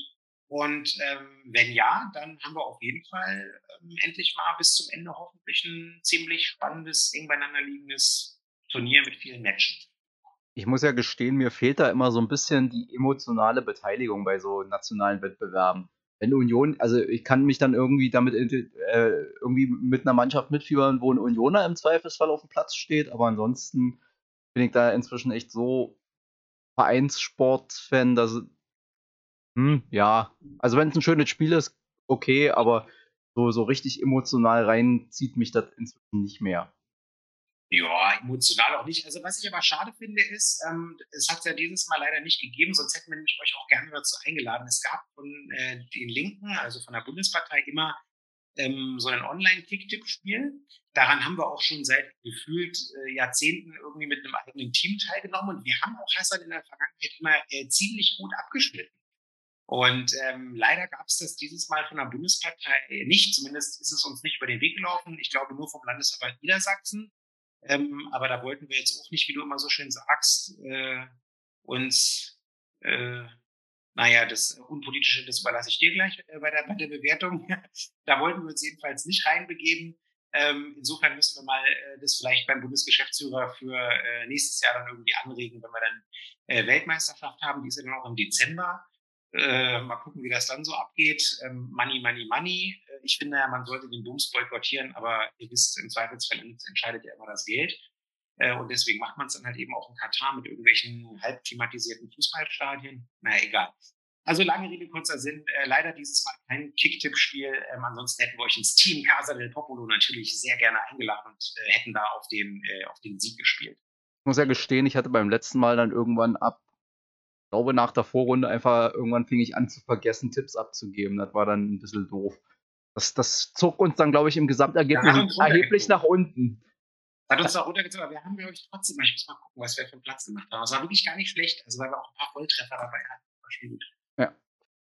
B: Und ähm, wenn ja, dann haben wir auf jeden Fall ähm, endlich mal bis zum Ende hoffentlich ein ziemlich spannendes, eng beieinander liegendes Turnier mit vielen Matchen
A: ich muss ja gestehen, mir fehlt da immer so ein bisschen die emotionale Beteiligung bei so nationalen Wettbewerben. Wenn Union, also ich kann mich dann irgendwie damit äh, irgendwie mit einer Mannschaft mitfiebern, wo ein Unioner im Zweifelsfall auf dem Platz steht, aber ansonsten bin ich da inzwischen echt so Vereinssport-Fan, dass hm, ja, also wenn es ein schönes Spiel ist, okay, aber so, so richtig emotional reinzieht mich das inzwischen nicht mehr.
B: Ja, emotional auch nicht. Also was ich aber schade finde, ist, ähm, es hat es ja dieses Mal leider nicht gegeben, sonst hätten wir nämlich euch auch gerne dazu eingeladen. Es gab von äh, den Linken, also von der Bundespartei, immer ähm, so ein Online-Kick-Tipp-Spiel. Daran haben wir auch schon seit gefühlt äh, Jahrzehnten irgendwie mit einem eigenen Team teilgenommen und wir haben auch Hassan in der Vergangenheit immer äh, ziemlich gut abgeschnitten. Und ähm, leider gab es das dieses Mal von der Bundespartei nicht. Zumindest ist es uns nicht über den Weg gelaufen. Ich glaube nur vom Landesverband Niedersachsen. Ähm, aber da wollten wir jetzt auch nicht, wie du immer so schön sagst, äh, uns, äh, naja, das Unpolitische, das überlasse ich dir gleich äh, bei, der, bei der Bewertung. [LAUGHS] da wollten wir uns jedenfalls nicht reinbegeben. Ähm, insofern müssen wir mal äh, das vielleicht beim Bundesgeschäftsführer für äh, nächstes Jahr dann irgendwie anregen, wenn wir dann äh, Weltmeisterschaft haben. Die ist ja dann auch im Dezember. Äh, mal gucken, wie das dann so abgeht. Ähm, money, money, money. Ich finde ja, man sollte den Bums boykottieren, aber ihr wisst, im Zweifelsfall entscheidet ja immer das Geld. Äh, und deswegen macht man es dann halt eben auch in Katar mit irgendwelchen halb klimatisierten Fußballstadien. Naja, egal. Also lange Rede, kurzer Sinn. Äh, leider dieses Mal kein Kicktipp-Spiel. Ähm, ansonsten hätten wir euch ins Team Casa del Popolo natürlich sehr gerne eingeladen und äh, hätten da auf den, auf den Sieg gespielt.
A: Ich muss ja gestehen, ich hatte beim letzten Mal dann irgendwann ab glaube, nach der Vorrunde einfach irgendwann fing ich an zu vergessen, Tipps abzugeben. Das war dann ein bisschen doof. Das, das zog uns dann, glaube ich, im Gesamtergebnis erheblich nach unten.
B: Hat uns da runtergezogen, aber wir haben, glaube ich, trotzdem, ich muss mal gucken, was wir für einen Platz gemacht haben. Es war wirklich gar nicht schlecht, also weil wir auch ein paar Volltreffer dabei hatten. War schon gut.
A: Ja.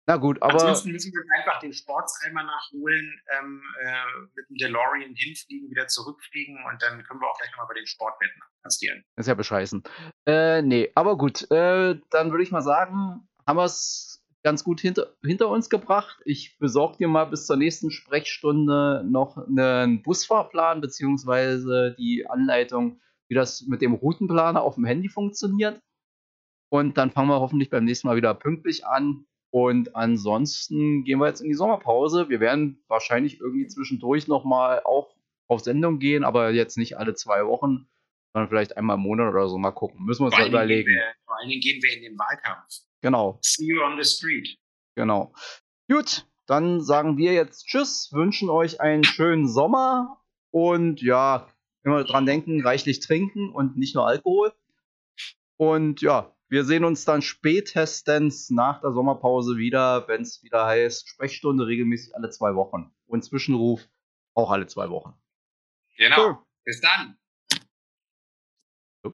A: Na gut, aber.
B: Ansonsten müssen wir einfach den Sportseimer nachholen, ähm, äh, mit dem DeLorean hinfliegen, wieder zurückfliegen und dann können wir auch gleich nochmal bei den Sportwetten passieren.
A: ist ja bescheißen. Äh, nee, aber gut, äh, dann würde ich mal sagen, haben wir es ganz gut hinter, hinter uns gebracht. Ich besorge dir mal bis zur nächsten Sprechstunde noch einen Busfahrplan beziehungsweise die Anleitung, wie das mit dem Routenplaner auf dem Handy funktioniert. Und dann fangen wir hoffentlich beim nächsten Mal wieder pünktlich an und ansonsten gehen wir jetzt in die Sommerpause. Wir werden wahrscheinlich irgendwie zwischendurch nochmal auch auf Sendung gehen, aber jetzt nicht alle zwei Wochen, sondern vielleicht einmal im Monat oder so mal gucken. Müssen wir uns da überlegen.
B: Wir, vor allen Dingen gehen wir in den Wahlkampf.
A: Genau.
B: See you on the street.
A: Genau. Gut, dann sagen wir jetzt Tschüss, wünschen euch einen schönen Sommer und ja, immer dran denken, reichlich trinken und nicht nur Alkohol. Und ja, wir sehen uns dann spätestens nach der Sommerpause wieder, wenn es wieder heißt, Sprechstunde regelmäßig alle zwei Wochen. Und Zwischenruf auch alle zwei Wochen.
B: Genau. Cool. Bis dann.